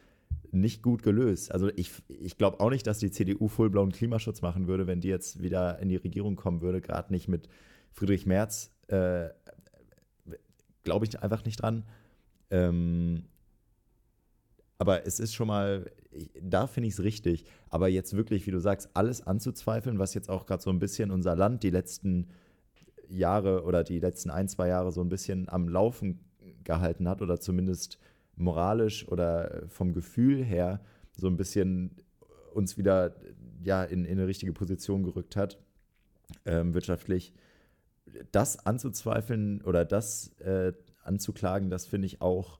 nicht gut gelöst. Also ich, ich glaube auch nicht, dass die CDU fullblauen Klimaschutz machen würde, wenn die jetzt wieder in die Regierung kommen würde, gerade nicht mit Friedrich Merz äh, glaube ich einfach nicht dran. Ähm, aber es ist schon mal, da finde ich es richtig. Aber jetzt wirklich, wie du sagst, alles anzuzweifeln, was jetzt auch gerade so ein bisschen unser Land die letzten Jahre oder die letzten ein, zwei Jahre so ein bisschen am Laufen gehalten hat oder zumindest moralisch oder vom Gefühl her so ein bisschen uns wieder ja, in, in eine richtige Position gerückt hat, ähm, wirtschaftlich das anzuzweifeln oder das äh, anzuklagen, das finde ich auch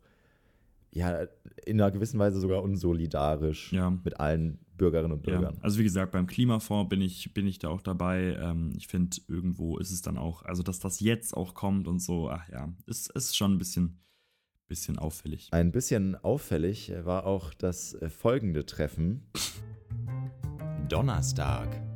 ja in einer gewissen Weise sogar unsolidarisch ja. mit allen Bürgerinnen und Bürgern. Ja. Also wie gesagt, beim Klimafonds bin ich, bin ich da auch dabei. Ähm, ich finde, irgendwo ist es dann auch, also dass das jetzt auch kommt und so, ach ja, ist, ist schon ein bisschen, bisschen auffällig. Ein bisschen auffällig war auch das äh, folgende Treffen. Donnerstag.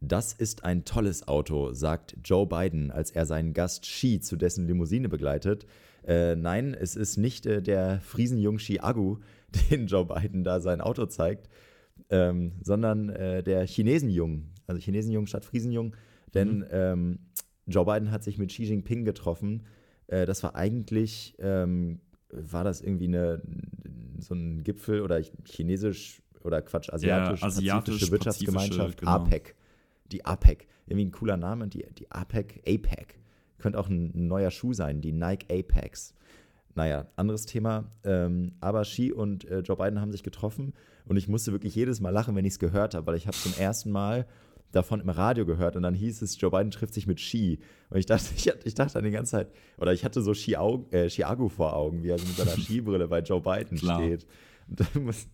Das ist ein tolles Auto, sagt Joe Biden, als er seinen Gast Xi zu dessen Limousine begleitet. Äh, nein, es ist nicht äh, der Friesenjung Xi Agu, den Joe Biden da sein Auto zeigt, ähm, sondern äh, der Chinesenjung, also Chinesenjung statt Friesenjung. Denn mhm. ähm, Joe Biden hat sich mit Xi Jinping getroffen. Äh, das war eigentlich, ähm, war das irgendwie eine, so ein Gipfel oder chinesisch oder Quatsch, asiatisch, ja, asiatisch Wirtschaftsgemeinschaft, genau. APEC die APEC. Irgendwie ein cooler Name, die, die APEC, APEC. Könnte auch ein, ein neuer Schuh sein, die Nike Apex. Naja, anderes Thema. Ähm, aber Xi und äh, Joe Biden haben sich getroffen und ich musste wirklich jedes Mal lachen, wenn ich es gehört habe, weil ich habe zum ersten Mal davon im Radio gehört und dann hieß es, Joe Biden trifft sich mit Xi. Und ich dachte, ich, ich dachte dann die ganze Zeit, oder ich hatte so Chiago, äh, Chiago vor Augen, wie er mit seiner Skibrille bei Joe Biden Klar. steht. Und dann muss,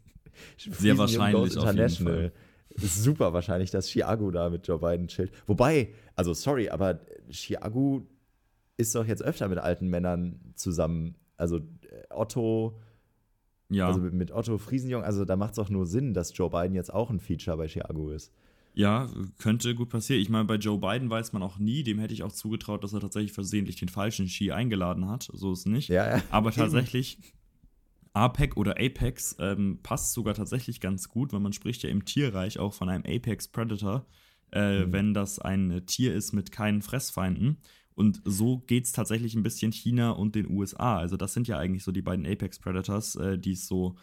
Sehr wahrscheinlich auf jeden Fall ist super wahrscheinlich, dass Chiago da mit Joe Biden chillt. Wobei, also sorry, aber Chiago ist doch jetzt öfter mit alten Männern zusammen. Also äh, Otto, ja. also mit, mit Otto Friesenjung, also da macht es doch nur Sinn, dass Joe Biden jetzt auch ein Feature bei Chiago ist. Ja, könnte gut passieren. Ich meine, bei Joe Biden weiß man auch nie, dem hätte ich auch zugetraut, dass er tatsächlich versehentlich den falschen Ski eingeladen hat. So ist es nicht. Ja, ja. Aber tatsächlich APEC oder Apex ähm, passt sogar tatsächlich ganz gut, weil man spricht ja im Tierreich auch von einem Apex Predator, äh, mhm. wenn das ein Tier ist mit keinen Fressfeinden. Und so geht es tatsächlich ein bisschen China und den USA. Also das sind ja eigentlich so die beiden Apex Predators, äh, die es so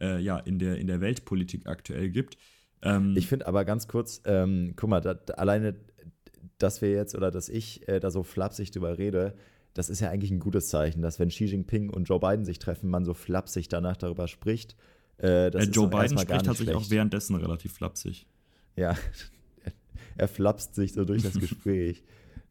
äh, ja, in, der, in der Weltpolitik aktuell gibt. Ähm, ich finde aber ganz kurz, ähm, guck mal, da, alleine, dass wir jetzt oder dass ich äh, da so flapsig drüber rede, das ist ja eigentlich ein gutes Zeichen, dass wenn Xi Jinping und Joe Biden sich treffen, man so flapsig danach darüber spricht. Äh, äh, Joe Biden spricht tatsächlich auch währenddessen relativ flapsig. Ja, er flapst sich so durch das Gespräch.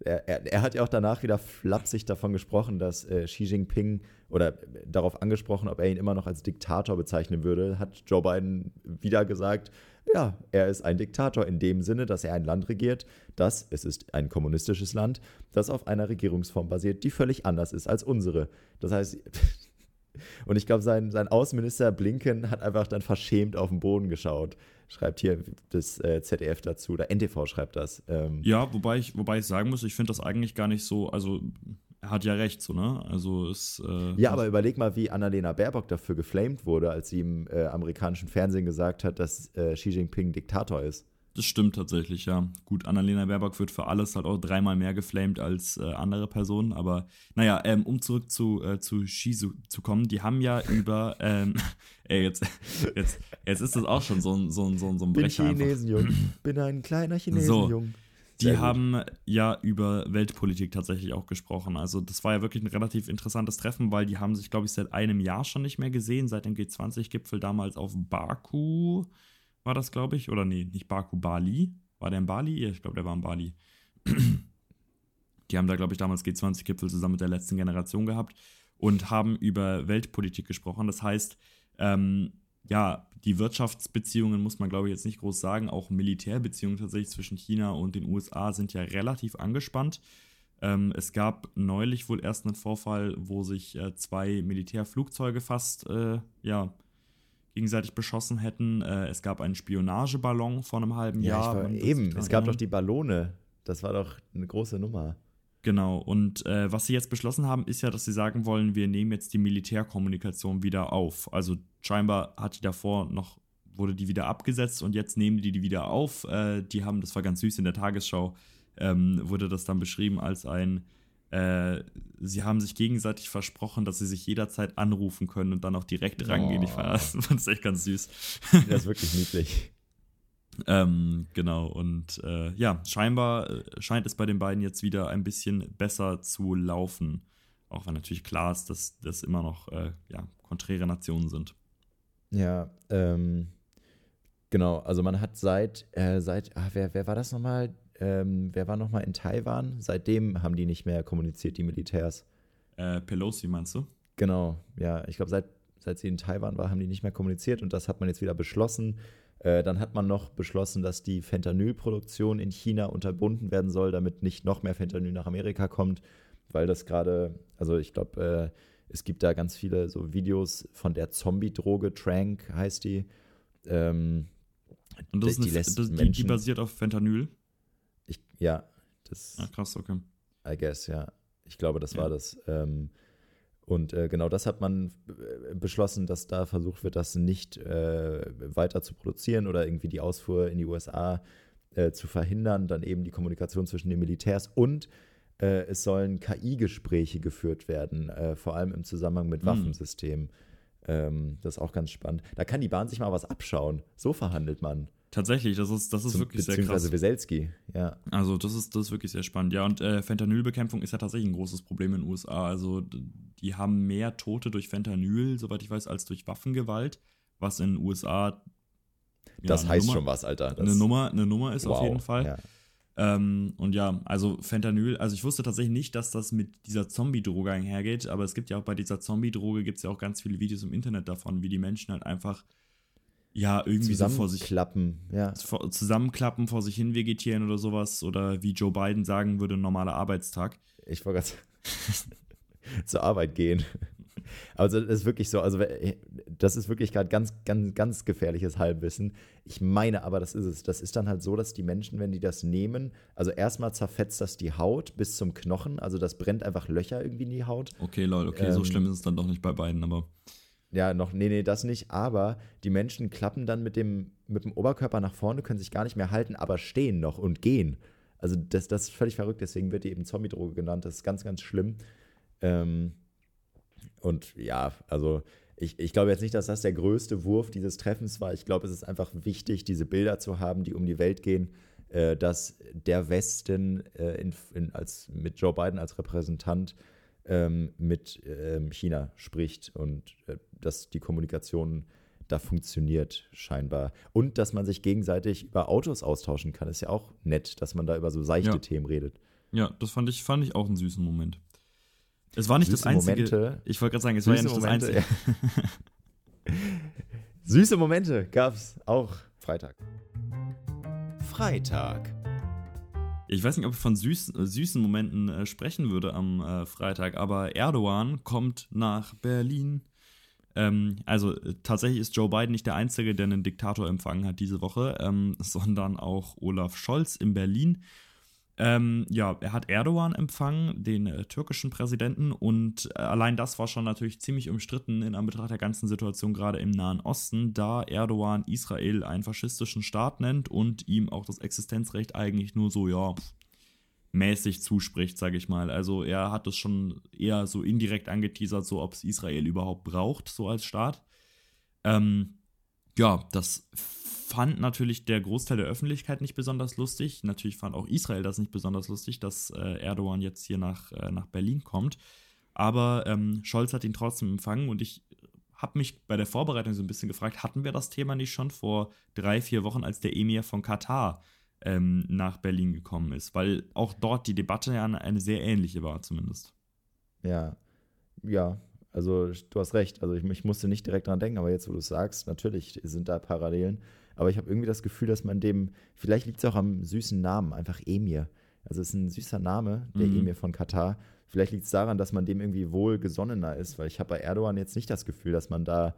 Er, er, hat ja auch danach wieder flapsig davon gesprochen, dass äh, Xi Jinping oder darauf angesprochen, ob er ihn immer noch als Diktator bezeichnen würde, hat Joe Biden wieder gesagt, ja, er ist ein Diktator in dem Sinne, dass er ein Land regiert, das, es ist ein kommunistisches Land, das auf einer Regierungsform basiert, die völlig anders ist als unsere. Das heißt, und ich glaube, sein, sein Außenminister Blinken hat einfach dann verschämt auf den Boden geschaut. Schreibt hier das äh, ZDF dazu, oder NTV schreibt das. Ähm, ja, wobei ich, wobei ich sagen muss, ich finde das eigentlich gar nicht so, also er hat ja recht, so, ne? Also es. Äh, ja, aber überleg mal, wie Annalena Baerbock dafür geflamed wurde, als sie im äh, amerikanischen Fernsehen gesagt hat, dass äh, Xi Jinping Diktator ist. Das stimmt tatsächlich, ja. Gut, Annalena Baerbock wird für alles halt auch dreimal mehr geflamed als äh, andere Personen. Aber naja, ähm, um zurück zu, äh, zu Xi zu, kommen, die haben ja über, ähm, ey, jetzt, jetzt, jetzt ist das auch schon so ein, so ein, so ein, so ein Brecher. Bin Chinesenjung. Bin ein kleiner Chinesenjung. So. Die haben ja über Weltpolitik tatsächlich auch gesprochen. Also das war ja wirklich ein relativ interessantes Treffen, weil die haben sich, glaube ich, seit einem Jahr schon nicht mehr gesehen, seit dem G20-Gipfel damals auf Baku war das, glaube ich. Oder nee, nicht Baku, Bali. War der in Bali? Ja, ich glaube, der war in Bali. Die haben da, glaube ich, damals G20-Gipfel zusammen mit der letzten Generation gehabt und haben über Weltpolitik gesprochen. Das heißt, ähm, ja, die Wirtschaftsbeziehungen muss man, glaube ich, jetzt nicht groß sagen. Auch Militärbeziehungen tatsächlich zwischen China und den USA sind ja relativ angespannt. Ähm, es gab neulich wohl erst einen Vorfall, wo sich äh, zwei Militärflugzeuge fast äh, ja, gegenseitig beschossen hätten. Äh, es gab einen Spionageballon vor einem halben ja, Jahr. War, eben, es gab doch die Ballone. Das war doch eine große Nummer. Genau, und äh, was sie jetzt beschlossen haben, ist ja, dass sie sagen wollen, wir nehmen jetzt die Militärkommunikation wieder auf. Also scheinbar hat die davor noch, wurde die wieder abgesetzt und jetzt nehmen die die wieder auf. Äh, die haben, das war ganz süß in der Tagesschau, ähm, wurde das dann beschrieben als ein, äh, sie haben sich gegenseitig versprochen, dass sie sich jederzeit anrufen können und dann auch direkt oh. rangehen. Ich fand das echt ganz süß. Das ist wirklich niedlich. Ähm, genau, und äh, ja, scheinbar äh, scheint es bei den beiden jetzt wieder ein bisschen besser zu laufen. Auch wenn natürlich klar ist, dass das immer noch äh, ja, konträre Nationen sind. Ja, ähm, genau, also man hat seit, äh, seit, ach, wer, wer war das nochmal? Ähm, wer war nochmal in Taiwan? Seitdem haben die nicht mehr kommuniziert, die Militärs. Äh, Pelosi meinst du? Genau, ja, ich glaube, seit, seit sie in Taiwan war, haben die nicht mehr kommuniziert und das hat man jetzt wieder beschlossen. Äh, dann hat man noch beschlossen, dass die Fentanylproduktion in China unterbunden werden soll, damit nicht noch mehr Fentanyl nach Amerika kommt, weil das gerade, also ich glaube, es gibt da ganz viele so Videos von der Zombie-Droge, Trank heißt die. Ähm, Und das die ist eine, die, die Menschen- basiert auf Fentanyl. Ich, ja, das, Ah, krass, okay. I guess, ja. Ich glaube, das Ja. war das. Ähm, und äh, genau das hat man äh, beschlossen, dass da versucht wird, das nicht äh, weiter zu produzieren oder irgendwie die Ausfuhr in die USA äh, zu verhindern, dann eben die Kommunikation zwischen den Militärs und äh, es sollen KI-Gespräche geführt werden, äh, vor allem im Zusammenhang mit Hm. Waffensystemen. Ähm, das ist auch ganz spannend. Da kann die Bahn sich mal was abschauen. So verhandelt man. Tatsächlich, das ist, das ist Zum- wirklich sehr beziehungsweise krass. Weselski, ja. Also das ist, das ist wirklich sehr spannend. Ja, und äh, Fentanylbekämpfung ist ja tatsächlich ein großes Problem in den USA. Also die haben mehr Tote durch Fentanyl, soweit ich weiß, als durch Waffengewalt, was in den USA ja, Das heißt Nummer, schon was, Alter. Das, eine Nummer, eine Nummer ist auf wow, jeden Fall. Ja. Ähm, und ja, also Fentanyl, also ich wusste tatsächlich nicht, dass das mit dieser Zombie-Droge einhergeht, aber es gibt ja auch bei dieser Zombie-Droge gibt es ja auch ganz viele Videos im Internet davon, wie die Menschen halt einfach ja irgendwie so vor sich Zusammenklappen, ja. vor- zusammenklappen, vor sich hin vegetieren oder sowas oder wie Joe Biden sagen würde, normaler Arbeitstag. Ich wollte gerade zur Arbeit gehen. Also das ist wirklich so, also das ist wirklich gerade ganz, ganz, ganz gefährliches Halbwissen. Ich meine aber, das ist es. Das ist dann halt so, dass die Menschen, wenn die das nehmen, also erstmal zerfetzt das die Haut bis zum Knochen, also das brennt einfach Löcher irgendwie in die Haut. Okay, Leute, okay, so Ähm, schlimm ist es dann doch nicht bei beiden, aber Ja, noch, nee, nee, das nicht, aber die Menschen klappen dann mit dem, mit dem Oberkörper nach vorne, können sich gar nicht mehr halten, aber stehen noch und gehen. Also das, das ist völlig verrückt, deswegen wird die eben Zombie-Droge genannt. Das ist ganz, ganz schlimm. Ähm, und ja, also ich, ich glaube jetzt nicht, dass das der größte Wurf dieses Treffens war. Ich glaube, es ist einfach wichtig, diese Bilder zu haben, die um die Welt gehen, äh, dass der Westen äh, in, in, als, mit Joe Biden als Repräsentant ähm, mit ähm, China spricht und äh, dass die Kommunikation da funktioniert scheinbar. Und dass man sich gegenseitig über Autos austauschen kann, ist ja auch nett, dass man da über so seichte Ja. Themen redet. ja, das fand ich, fand ich auch einen süßen Moment. Es war nicht das Süße einzige. Momente. Ich wollte gerade sagen, es war ja Süße nicht das Momente, einzige. ja. Süße Momente gab's auch Freitag. Freitag. Ich weiß nicht, ob ich von süßen, äh, süßen Momenten äh, sprechen würde am äh, Freitag, aber Erdogan kommt nach Berlin. Ähm, also äh, tatsächlich ist Joe Biden nicht der Einzige, der einen Diktator empfangen hat diese Woche, ähm, sondern auch Olaf Scholz in Berlin. Ähm, ja, er hat Erdogan empfangen, den äh, türkischen Präsidenten, und äh, allein das war schon natürlich ziemlich umstritten in Anbetracht der ganzen Situation gerade im Nahen Osten, da Erdogan Israel einen faschistischen Staat nennt und ihm auch das Existenzrecht eigentlich nur so, ja, pff, mäßig zuspricht, sage ich mal. Also er hat es schon eher so indirekt angeteasert, so ob es Israel überhaupt braucht, so als Staat. Ähm, ja, das fand natürlich der Großteil der Öffentlichkeit nicht besonders lustig. Natürlich fand auch Israel das nicht besonders lustig, dass äh, Erdogan jetzt hier nach, äh, nach Berlin kommt. Aber ähm, Scholz hat ihn trotzdem empfangen und ich habe mich bei der Vorbereitung so ein bisschen gefragt, hatten wir das Thema nicht schon vor drei, vier Wochen, als der Emir von Katar ähm, nach Berlin gekommen ist? Weil auch dort die Debatte ja eine, eine sehr ähnliche war zumindest. Ja, ja, also du hast recht. Also ich, ich musste nicht direkt dran denken, aber jetzt, wo du es sagst, natürlich sind da Parallelen. Aber ich habe irgendwie das Gefühl, dass man dem, vielleicht liegt es auch am süßen Namen, einfach Emir. Also es ist ein süßer Name, der Mhm. Emir von Katar. Vielleicht liegt es daran, dass man dem irgendwie wohlgesonnener ist, weil ich habe bei Erdogan jetzt nicht das Gefühl, dass man da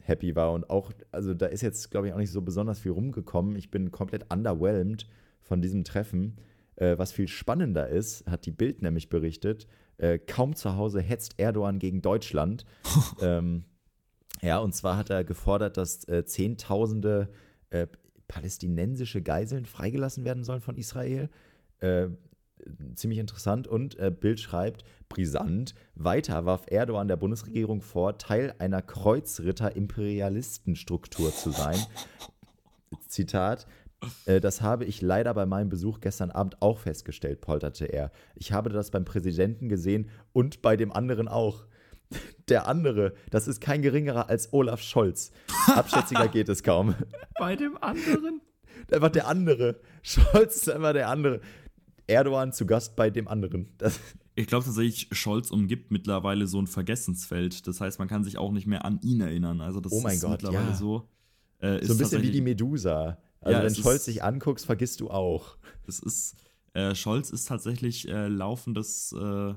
happy war. Und auch, also da ist jetzt, glaube ich, auch nicht so besonders viel rumgekommen. Ich bin komplett underwhelmed von diesem Treffen. Äh, was viel spannender ist, hat die Bild nämlich berichtet, äh, kaum zu Hause hetzt Erdogan gegen Deutschland. ähm, ja, und zwar hat er gefordert, dass äh, Zehntausende äh, palästinensische Geiseln freigelassen werden sollen von Israel. Äh, ziemlich interessant. Und äh, Bild schreibt, brisant, weiter warf Erdogan der Bundesregierung vor, Teil einer Kreuzritter-Imperialistenstruktur zu sein. Zitat, äh, das habe ich leider bei meinem Besuch gestern Abend auch festgestellt, polterte er. Ich habe das beim Präsidenten gesehen und bei dem anderen auch. Der andere, das ist kein geringerer als Olaf Scholz. Abschätziger geht es kaum. Bei dem anderen? Einfach der andere. Scholz ist einfach der andere. Erdogan zu Gast bei dem anderen. Das, Ich glaube tatsächlich, Scholz umgibt mittlerweile so ein Vergessensfeld. Das heißt, man kann sich auch nicht mehr an ihn erinnern. Also das Oh mein ist Gott, mittlerweile ja. so. Äh, so ein bisschen wie die Medusa. Also Ja, wenn Scholz dich anguckst, vergisst du auch. Es ist, äh, Scholz ist tatsächlich äh, laufendes, äh,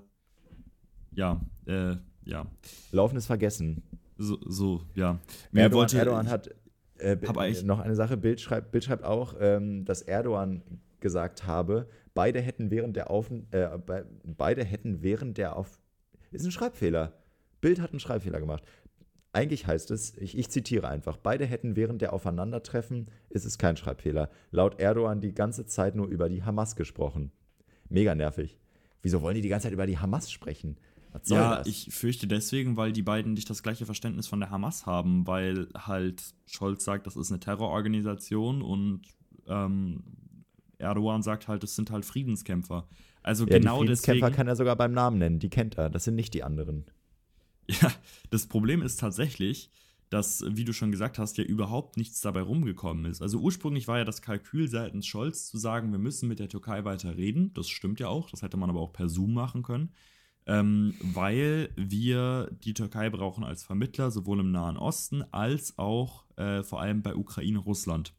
ja, äh, ja. Laufendes Vergessen. So, so ja. Mir Erdogan, wollte, Erdogan hat äh, noch eine Sache, Bild schreibt, Bild schreibt auch, ähm, dass Erdogan gesagt habe, beide hätten während der Auf, äh, beide hätten während der Auf, ist ein Schreibfehler. Bild hat einen Schreibfehler gemacht. Eigentlich heißt es, ich, ich, zitiere einfach, beide hätten während der Aufeinandertreffen, ist es kein Schreibfehler, laut Erdogan die ganze Zeit nur über die Hamas gesprochen. Mega nervig. Wieso wollen die die ganze Zeit über die Hamas sprechen? Was soll ja, das? ich fürchte deswegen, weil die beiden nicht das gleiche Verständnis von der Hamas haben, weil halt Scholz sagt, das ist eine Terrororganisation und ähm, Erdogan sagt halt, es sind halt Friedenskämpfer. Also ja, genau die Friedenskämpfer deswegen, kann er sogar beim Namen nennen, die kennt er, das sind nicht die anderen. Ja, das Problem ist tatsächlich, dass, wie du schon gesagt hast, ja überhaupt nichts dabei rumgekommen ist. Also ursprünglich war ja das Kalkül seitens Scholz zu sagen, wir müssen mit der Türkei weiter reden. Das stimmt ja auch, das hätte man aber auch per Zoom machen können. Ähm, weil wir die Türkei brauchen als Vermittler, sowohl im Nahen Osten als auch äh, vor allem bei Ukraine, Russland.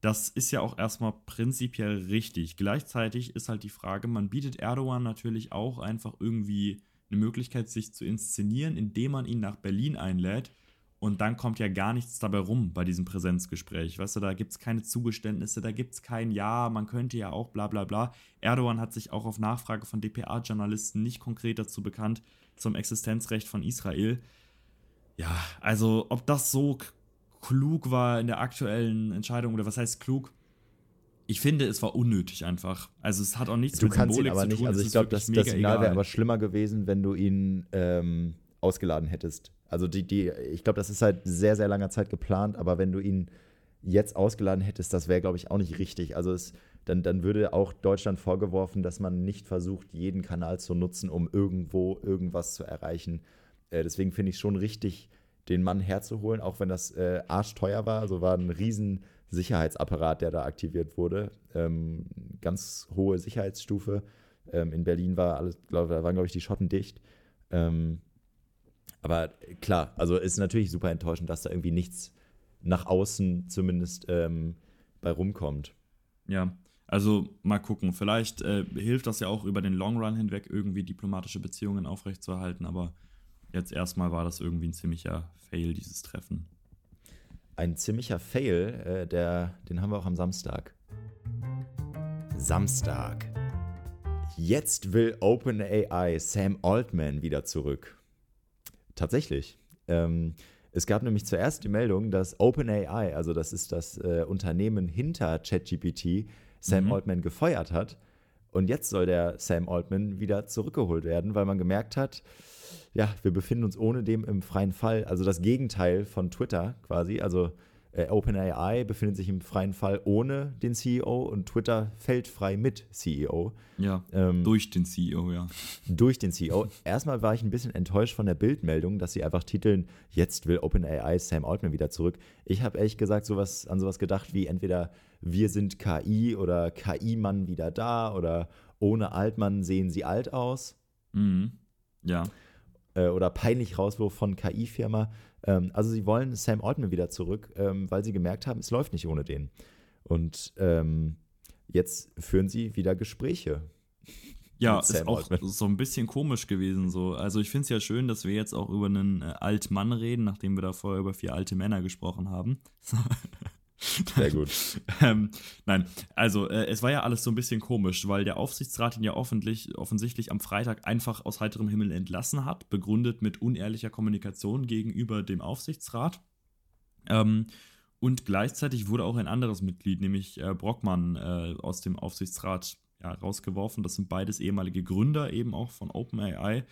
Das ist ja auch erstmal prinzipiell richtig. Gleichzeitig ist halt die Frage, man bietet Erdogan natürlich auch einfach irgendwie eine Möglichkeit, sich zu inszenieren, indem man ihn nach Berlin einlädt. Und dann kommt ja gar nichts dabei rum bei diesem Präsenzgespräch. Weißt du, da gibt es keine Zugeständnisse, da gibt es kein Ja, man könnte ja auch bla bla bla. Erdogan hat sich auch auf Nachfrage von DPA-Journalisten nicht konkret dazu bekannt, zum Existenzrecht von Israel. Ja, also ob das so klug war in der aktuellen Entscheidung oder was heißt klug? Ich finde, es war unnötig einfach. Also es hat auch nichts du mit kannst Symbolik ihn aber nicht, Also ich glaube, das, das Signal wäre aber schlimmer gewesen, wenn du ihn ähm, ausgeladen hättest. Also die, die, ich glaube, das ist seit sehr, sehr langer Zeit geplant, aber wenn du ihn jetzt ausgeladen hättest, das wäre, glaube ich, auch nicht richtig. Also es, dann, dann würde auch Deutschland vorgeworfen, dass man nicht versucht, jeden Kanal zu nutzen, um irgendwo irgendwas zu erreichen. Äh, deswegen finde ich es schon richtig, den Mann herzuholen, auch wenn das äh, arschteuer war. Also war ein riesen Sicherheitsapparat, der da aktiviert wurde. Ähm, ganz hohe Sicherheitsstufe. Ähm, in Berlin war alles, glaub, da waren, glaube ich, die Schotten dicht. Ähm, aber klar, also ist natürlich super enttäuschend, dass da irgendwie nichts nach außen zumindest ähm, bei rumkommt. Ja, also mal gucken. Vielleicht äh, hilft das ja auch über den Long Run hinweg irgendwie diplomatische Beziehungen aufrechtzuerhalten, aber jetzt erstmal war das irgendwie ein ziemlicher Fail, dieses Treffen ein ziemlicher Fail, äh, der, den haben wir auch am Samstag. Samstag. Jetzt will OpenAI Sam Altman wieder zurück. Tatsächlich. Ähm, es gab nämlich zuerst die Meldung, dass OpenAI, also das ist das äh, Unternehmen hinter ChatGPT, Sam mhm. Altman gefeuert hat. Und jetzt soll der Sam Altman wieder zurückgeholt werden, weil man gemerkt hat, ja, wir befinden uns ohne dem im freien Fall. Also das Gegenteil von Twitter quasi. Also äh, OpenAI befindet sich im freien Fall ohne den CEO und Twitter fällt frei mit CEO. Ja, ähm, durch den CEO, ja. Durch den CEO. Erstmal war ich ein bisschen enttäuscht von der Bildmeldung, dass sie einfach titeln, jetzt will OpenAI Sam Altman wieder zurück. Ich habe ehrlich gesagt sowas, an sowas gedacht wie entweder wir sind KI oder KI-Mann wieder da oder ohne Altmann sehen sie alt aus. Mhm. Ja äh, oder peinlich Rauswurf von KI-Firma. Ähm, also sie wollen Sam Altman wieder zurück, ähm, weil sie gemerkt haben, es läuft nicht ohne den. Und ähm, jetzt führen sie wieder Gespräche. Ja, ist auch Altman. so ein bisschen komisch gewesen. So. Also ich finde es ja schön, dass wir jetzt auch über einen äh, Altmann reden, nachdem wir da vorher über vier alte Männer gesprochen haben. Sehr gut. ähm, nein, also äh, es war ja alles so ein bisschen komisch, weil der Aufsichtsrat ihn ja offensichtlich am Freitag einfach aus heiterem Himmel entlassen hat, begründet mit unehrlicher Kommunikation gegenüber dem Aufsichtsrat. Ähm, und gleichzeitig wurde auch ein anderes Mitglied, nämlich äh, Brockmann, äh, aus dem Aufsichtsrat ja, rausgeworfen. Das sind beides ehemalige Gründer eben auch von OpenAI.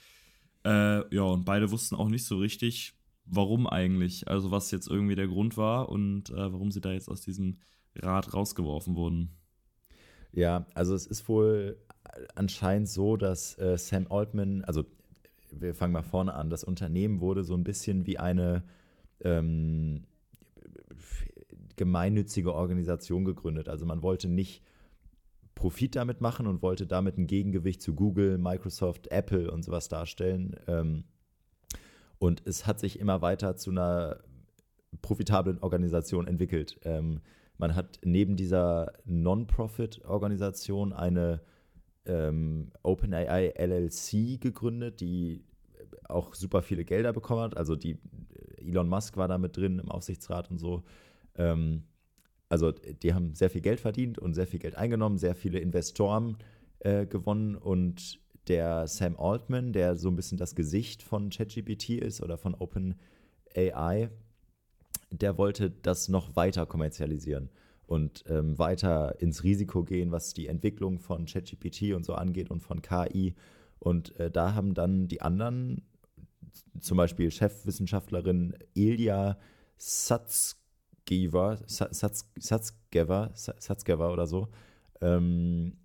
Äh, ja, und beide wussten auch nicht so richtig, warum eigentlich, also was jetzt irgendwie der Grund war und äh, warum sie da jetzt aus diesem Rad rausgeworfen wurden. Ja, also es ist wohl anscheinend so, dass äh, Sam Altman, also wir fangen mal vorne an, das Unternehmen wurde so ein bisschen wie eine ähm, gemeinnützige Organisation gegründet. Also man wollte nicht Profit damit machen und wollte damit ein Gegengewicht zu Google, Microsoft, Apple und sowas darstellen. Ähm, und es hat sich immer weiter zu einer profitablen Organisation entwickelt. Ähm, man hat neben dieser Non-Profit-Organisation eine ähm, OpenAI LLC gegründet, die auch super viele Gelder bekommen hat. Also die Elon Musk war da mit drin im Aufsichtsrat und so. Ähm, also die haben sehr viel Geld verdient und sehr viel Geld eingenommen, sehr viele Investoren äh, gewonnen und der Sam Altman, der so ein bisschen das Gesicht von ChatGPT ist oder von OpenAI, der wollte das noch weiter kommerzialisieren und ähm, weiter ins Risiko gehen, was die Entwicklung von ChatGPT und so angeht und von KI. Und äh, da haben dann die anderen, zum Beispiel Chefwissenschaftlerin Ilya Satsgever, Satsgever, Satsgever oder so, ähm,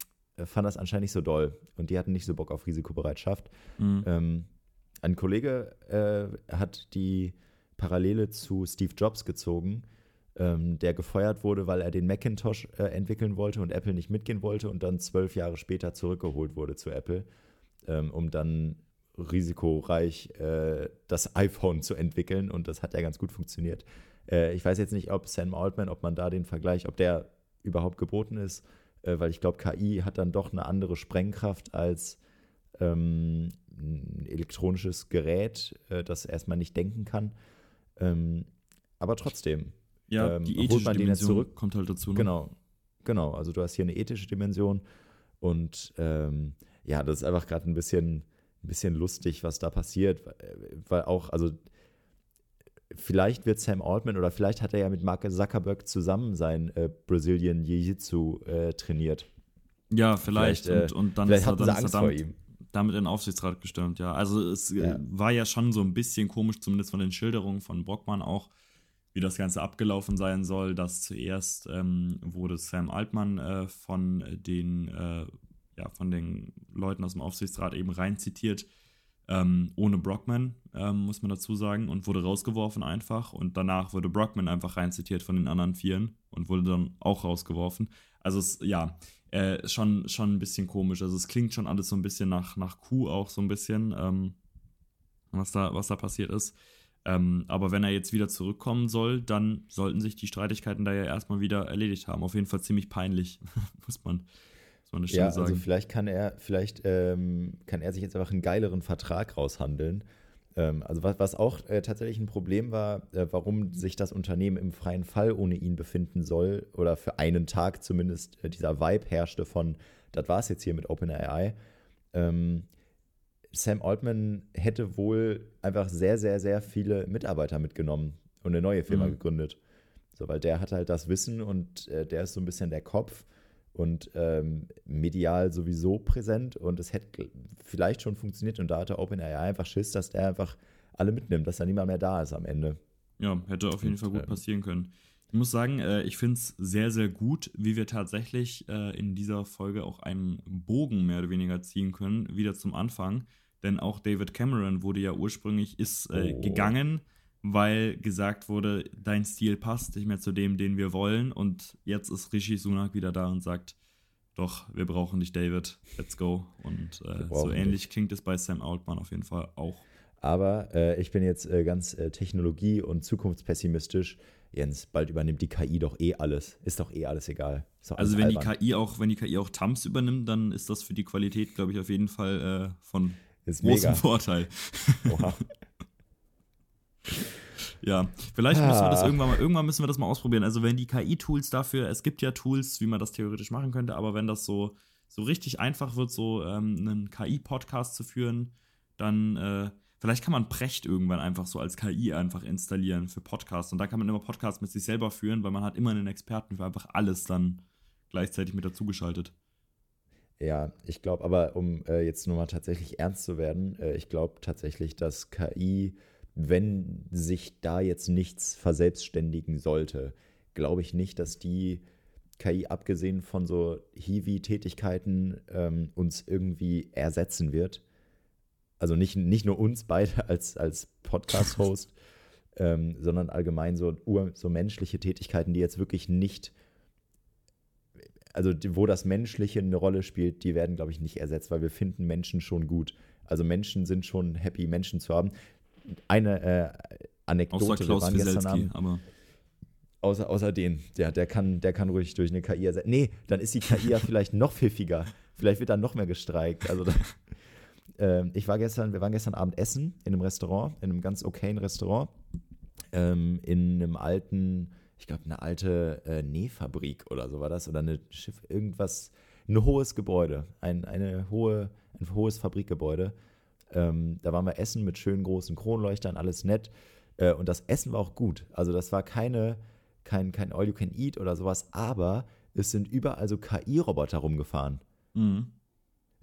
fand das anscheinend nicht so doll. Und die hatten nicht so Bock auf Risikobereitschaft. Mhm. Ähm, ein Kollege äh, hat die Parallele zu Steve Jobs gezogen, ähm, der gefeuert wurde, weil er den Macintosh äh, entwickeln wollte und Apple nicht mitgehen wollte und dann zwölf Jahre später zurückgeholt wurde zu Apple, ähm, um dann risikoreich äh, das iPhone zu entwickeln und das hat ja ganz gut funktioniert. Äh, ich weiß jetzt nicht, ob Sam Altman, ob man da den Vergleich, ob der überhaupt geboten ist, äh, weil ich glaube, KI hat dann doch eine andere Sprengkraft als ähm, ein elektronisches Gerät, äh, das erstmal nicht denken kann. Ähm, aber trotzdem. Ja, ähm, die ethische Dimension zurück. kommt halt dazu. Ne? Genau, genau. Also du hast hier eine ethische Dimension und ähm, ja, das ist einfach gerade ein bisschen, ein bisschen lustig, was da passiert, weil auch, also vielleicht wird Sam Altman oder vielleicht hat er ja mit Mark Zuckerberg zusammen sein äh, Brazilian Jiu-Jitsu äh, trainiert. Ja, vielleicht. vielleicht und, und, dann vielleicht ist er, dann Angst ist er damit, damit in den Aufsichtsrat gestimmt, ja. Also es äh, ja. war ja schon so ein bisschen komisch, zumindest von den Schilderungen von Brockmann auch, wie das Ganze abgelaufen sein soll, dass zuerst ähm, wurde Sam Altman äh, von den äh, ja, von den Leuten aus dem Aufsichtsrat eben rein zitiert, ähm, ohne Brockman, ähm, muss man dazu sagen, und wurde rausgeworfen einfach. Und danach wurde Brockman einfach rein zitiert von den anderen Vieren und wurde dann auch rausgeworfen. Also es, ja, äh, schon, schon ein bisschen komisch. Also es klingt schon alles so ein bisschen nach, nach Kuh auch so ein bisschen, ähm, was, da, was da passiert ist. Ähm, aber wenn er jetzt wieder zurückkommen soll, dann sollten sich die Streitigkeiten da ja erstmal wieder erledigt haben. Auf jeden Fall ziemlich peinlich, muss man, muss man ja, sagen. Also vielleicht kann er, vielleicht ähm, kann er sich jetzt einfach einen geileren Vertrag raushandeln ähm, also was, was auch äh, tatsächlich ein Problem war, äh, warum sich das Unternehmen im freien Fall ohne ihn befinden soll, oder für einen Tag zumindest äh, dieser Vibe herrschte von, das war es jetzt hier mit OpenAI. Ähm, Sam Altman hätte wohl einfach sehr, sehr, sehr viele Mitarbeiter mitgenommen und eine neue Firma mhm. gegründet. So, weil der hat halt das Wissen und äh, der ist so ein bisschen der Kopf und ähm, medial sowieso präsent und es hätte vielleicht schon funktioniert und da hatte OpenAI einfach Schiss, dass der einfach alle mitnimmt, dass da niemand mehr da ist am Ende. Ja, hätte auf jeden und, Fall gut ähm, passieren können. Ich muss sagen, äh, ich finde es sehr, sehr gut, wie wir tatsächlich äh, in dieser Folge auch einen Bogen mehr oder weniger ziehen können, wieder zum Anfang. Denn auch David Cameron wurde ja ursprünglich, ist äh, oh. gegangen, weil gesagt wurde, dein Stil passt nicht mehr zu dem, den wir wollen. Und jetzt ist Rishi Sunak wieder da und sagt, doch, wir brauchen dich, David, let's go. Und äh, so ähnlich dich. klingt es bei Sam Altman auf jeden Fall auch. Aber äh, ich bin jetzt äh, ganz äh, technologie- und zukunftspessimistisch. Jens, bald übernimmt die KI doch eh alles. Ist doch eh alles egal. Alles also wenn albern. die KI auch, wenn die KI auch Tams übernimmt, dann ist das für die Qualität, glaube ich, auf jeden Fall äh, von ist großem mega. Vorteil. Oha. Ja, vielleicht ah. müssen wir das ah. irgendwann mal, irgendwann müssen wir das mal ausprobieren. Also wenn die KI-Tools dafür, es gibt ja Tools, wie man das theoretisch machen könnte, aber wenn das so, so richtig einfach wird, so ähm, einen KI-Podcast zu führen, dann äh, vielleicht kann man Precht irgendwann einfach so als KI einfach installieren für Podcasts. Und da kann man immer Podcasts mit sich selber führen, weil man hat immer einen Experten für einfach alles dann gleichzeitig mit dazugeschaltet. Ja, ich glaube aber, um äh, jetzt nochmal tatsächlich ernst zu werden, äh, ich glaube tatsächlich, dass KI wenn sich da jetzt nichts verselbstständigen sollte, glaube ich nicht, dass die KI, abgesehen von so Hiwi-Tätigkeiten, ähm, uns irgendwie ersetzen wird. Also nicht, nicht nur uns beide als, als Podcast-Host, ähm, sondern allgemein so, so menschliche Tätigkeiten, die jetzt wirklich nicht, also wo das Menschliche eine Rolle spielt, die werden, glaube ich, nicht ersetzt, weil wir finden Menschen schon gut. Also Menschen sind schon happy, Menschen zu haben eine äh, Anekdote. Außer Klaus Abend, aber außer, außer den, der, der, kann, der kann ruhig durch eine KI ersetzen. Nee, dann ist die KI ja vielleicht noch pfiffiger. Vielleicht wird dann noch mehr gestreikt. Also da, äh, ich war gestern, wir waren gestern Abend essen in einem Restaurant, in einem ganz okayen Restaurant, ähm, in einem alten, ich glaube, eine alte äh, Nähfabrik oder so war das, oder eine Schiff, irgendwas, ein hohes Gebäude, ein, eine hohe, ein hohes Fabrikgebäude. Ähm, da waren wir essen mit schönen großen Kronleuchtern, alles nett. Äh, und das Essen war auch gut. Also das war keine, kein, kein All You Can Eat oder sowas, aber es sind überall so KI-Roboter rumgefahren. Mhm.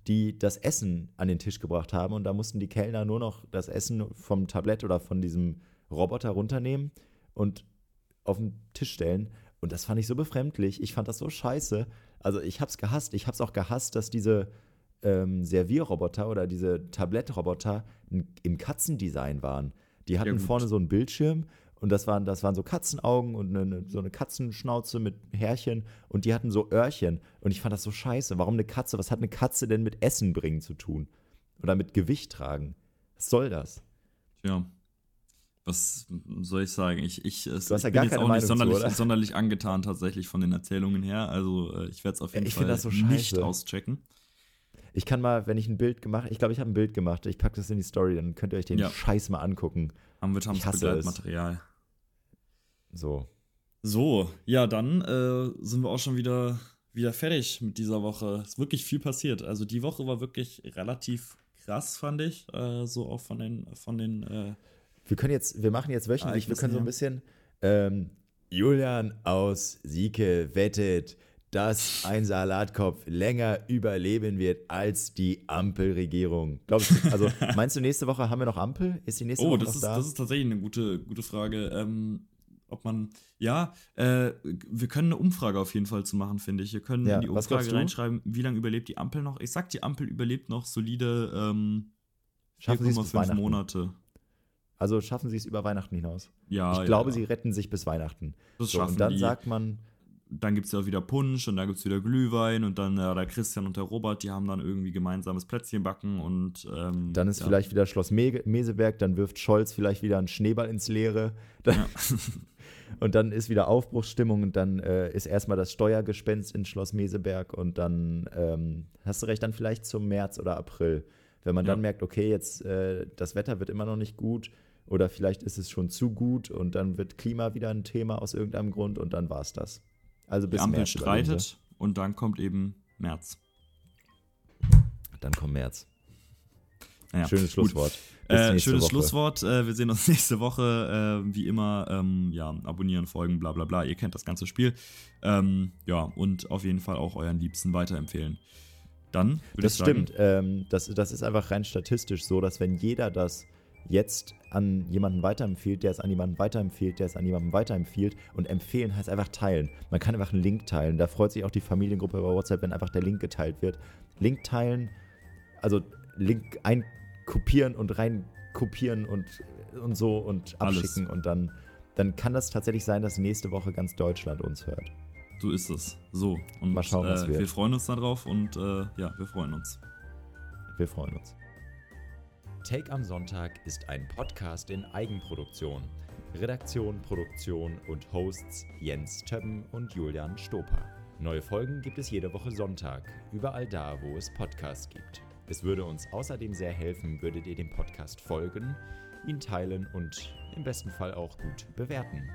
die das Essen an den Tisch gebracht haben und da mussten die Kellner nur noch das Essen vom Tablett oder von diesem Roboter runternehmen und auf den Tisch stellen. Und das fand ich so befremdlich. Ich fand das so scheiße. Also ich hab's gehasst. Ich hab's auch gehasst, dass diese ähm, Servierroboter oder diese Tablettroboter im Katzendesign waren. Die hatten gut. vorne so einen Bildschirm und das waren, das waren so Katzenaugen und eine, so eine Katzenschnauze mit Härchen und die hatten so Öhrchen. Und ich fand das so scheiße. Warum eine Katze? Was hat eine Katze denn mit Essen bringen zu tun? Oder mit Gewicht tragen? Was soll das? Ja. Was soll ich sagen? Ich, ich, es, Du hast ja ich gar bin jetzt keine auch nicht Meinung zu, sonderlich, oder? sonderlich angetan tatsächlich von den Erzählungen her. Also äh, ich werde es auf jeden Ich Fall so nicht auschecken. Ich kann mal, wenn ich ein Bild gemacht ich glaube, ich habe ein Bild gemacht. Ich packe das in die Story, dann könnt ihr euch den Ja. Scheiß mal angucken. Haben wir hasse Begleitmaterial. So. So, ja, dann äh, sind wir auch schon wieder, wieder fertig mit dieser Woche. Es ist wirklich viel passiert. Also die Woche war wirklich relativ krass, fand ich. Äh, so auch von den, von den äh, Wir können jetzt, wir machen jetzt wöchentlich, wir können so ein bisschen ähm, Julian aus Sieke wettet, dass ein Salatkopf länger überleben wird als die Ampelregierung. Glaubst du, also meinst du, nächste Woche haben wir noch Ampel? Ist die nächste Oh, Woche das noch ist, da? das ist tatsächlich eine gute, gute Frage. Ähm, ob man, ja, äh, wir können eine Umfrage auf jeden Fall zu machen, finde ich. Wir können Ja, in die Umfrage reinschreiben, wie lange überlebt die Ampel noch. Ich sag, die Ampel überlebt noch solide ähm, Schaffen sie es bis 4,5 Weihnachten? Monate. Also schaffen sie es über Weihnachten hinaus? Ja, ich glaube, ja, sie retten sich bis Weihnachten. das So, schaffen und dann die. sagt man, dann gibt es ja auch wieder Punsch und dann gibt es wieder Glühwein und dann ja, der Christian und der Robert, die haben dann irgendwie gemeinsames Plätzchen backen und ähm, dann ist ja. vielleicht wieder Schloss Me Meseberg, dann wirft Scholz vielleicht wieder einen Schneeball ins Leere. Dann, Ja. Und dann ist wieder Aufbruchsstimmung und dann äh, ist erstmal das Steuergespenst in Schloss Meseberg und dann ähm, hast du recht, dann vielleicht zum März oder April. Wenn man dann merkt, okay, jetzt äh, das Wetter wird immer noch nicht gut oder vielleicht ist es schon zu gut und dann wird Klima wieder ein Thema aus irgendeinem Grund und dann war es das. Also die bis Ampel März streitet und dann kommt eben März. Dann kommt März. Naja, Schönes gut. Schlusswort. Äh, schönes Woche. Schlusswort. Äh, wir sehen uns nächste Woche. Äh, wie immer, ähm, ja, abonnieren, folgen, bla bla bla. Ihr kennt das ganze Spiel. Ähm, ja, und auf jeden Fall auch euren Liebsten weiterempfehlen. Dann würde Das ich sagen, stimmt. Ähm, das, das ist einfach rein statistisch so, dass wenn jeder das jetzt an jemanden weiterempfiehlt, der es an jemanden weiterempfiehlt, der es an jemanden weiterempfiehlt und empfehlen heißt einfach teilen. Man kann einfach einen Link teilen. Da freut sich auch die Familiengruppe über WhatsApp, wenn einfach der Link geteilt wird. Link teilen, also Link einkopieren und rein kopieren und, und so und Alles. abschicken und dann, dann kann das tatsächlich sein, dass nächste Woche ganz Deutschland uns hört. so ist es. So. Und Mal schauen, was äh, wird. wir freuen uns darauf und äh, ja, wir freuen uns. Wir freuen uns. Take am Sonntag ist ein Podcast in Eigenproduktion. Redaktion, Produktion und Hosts Jens Többen und Julian Stoper. Neue Folgen gibt es jede Woche Sonntag, überall da, wo es Podcasts gibt. Es würde uns außerdem sehr helfen, würdet ihr dem Podcast folgen, ihn teilen und im besten Fall auch gut bewerten.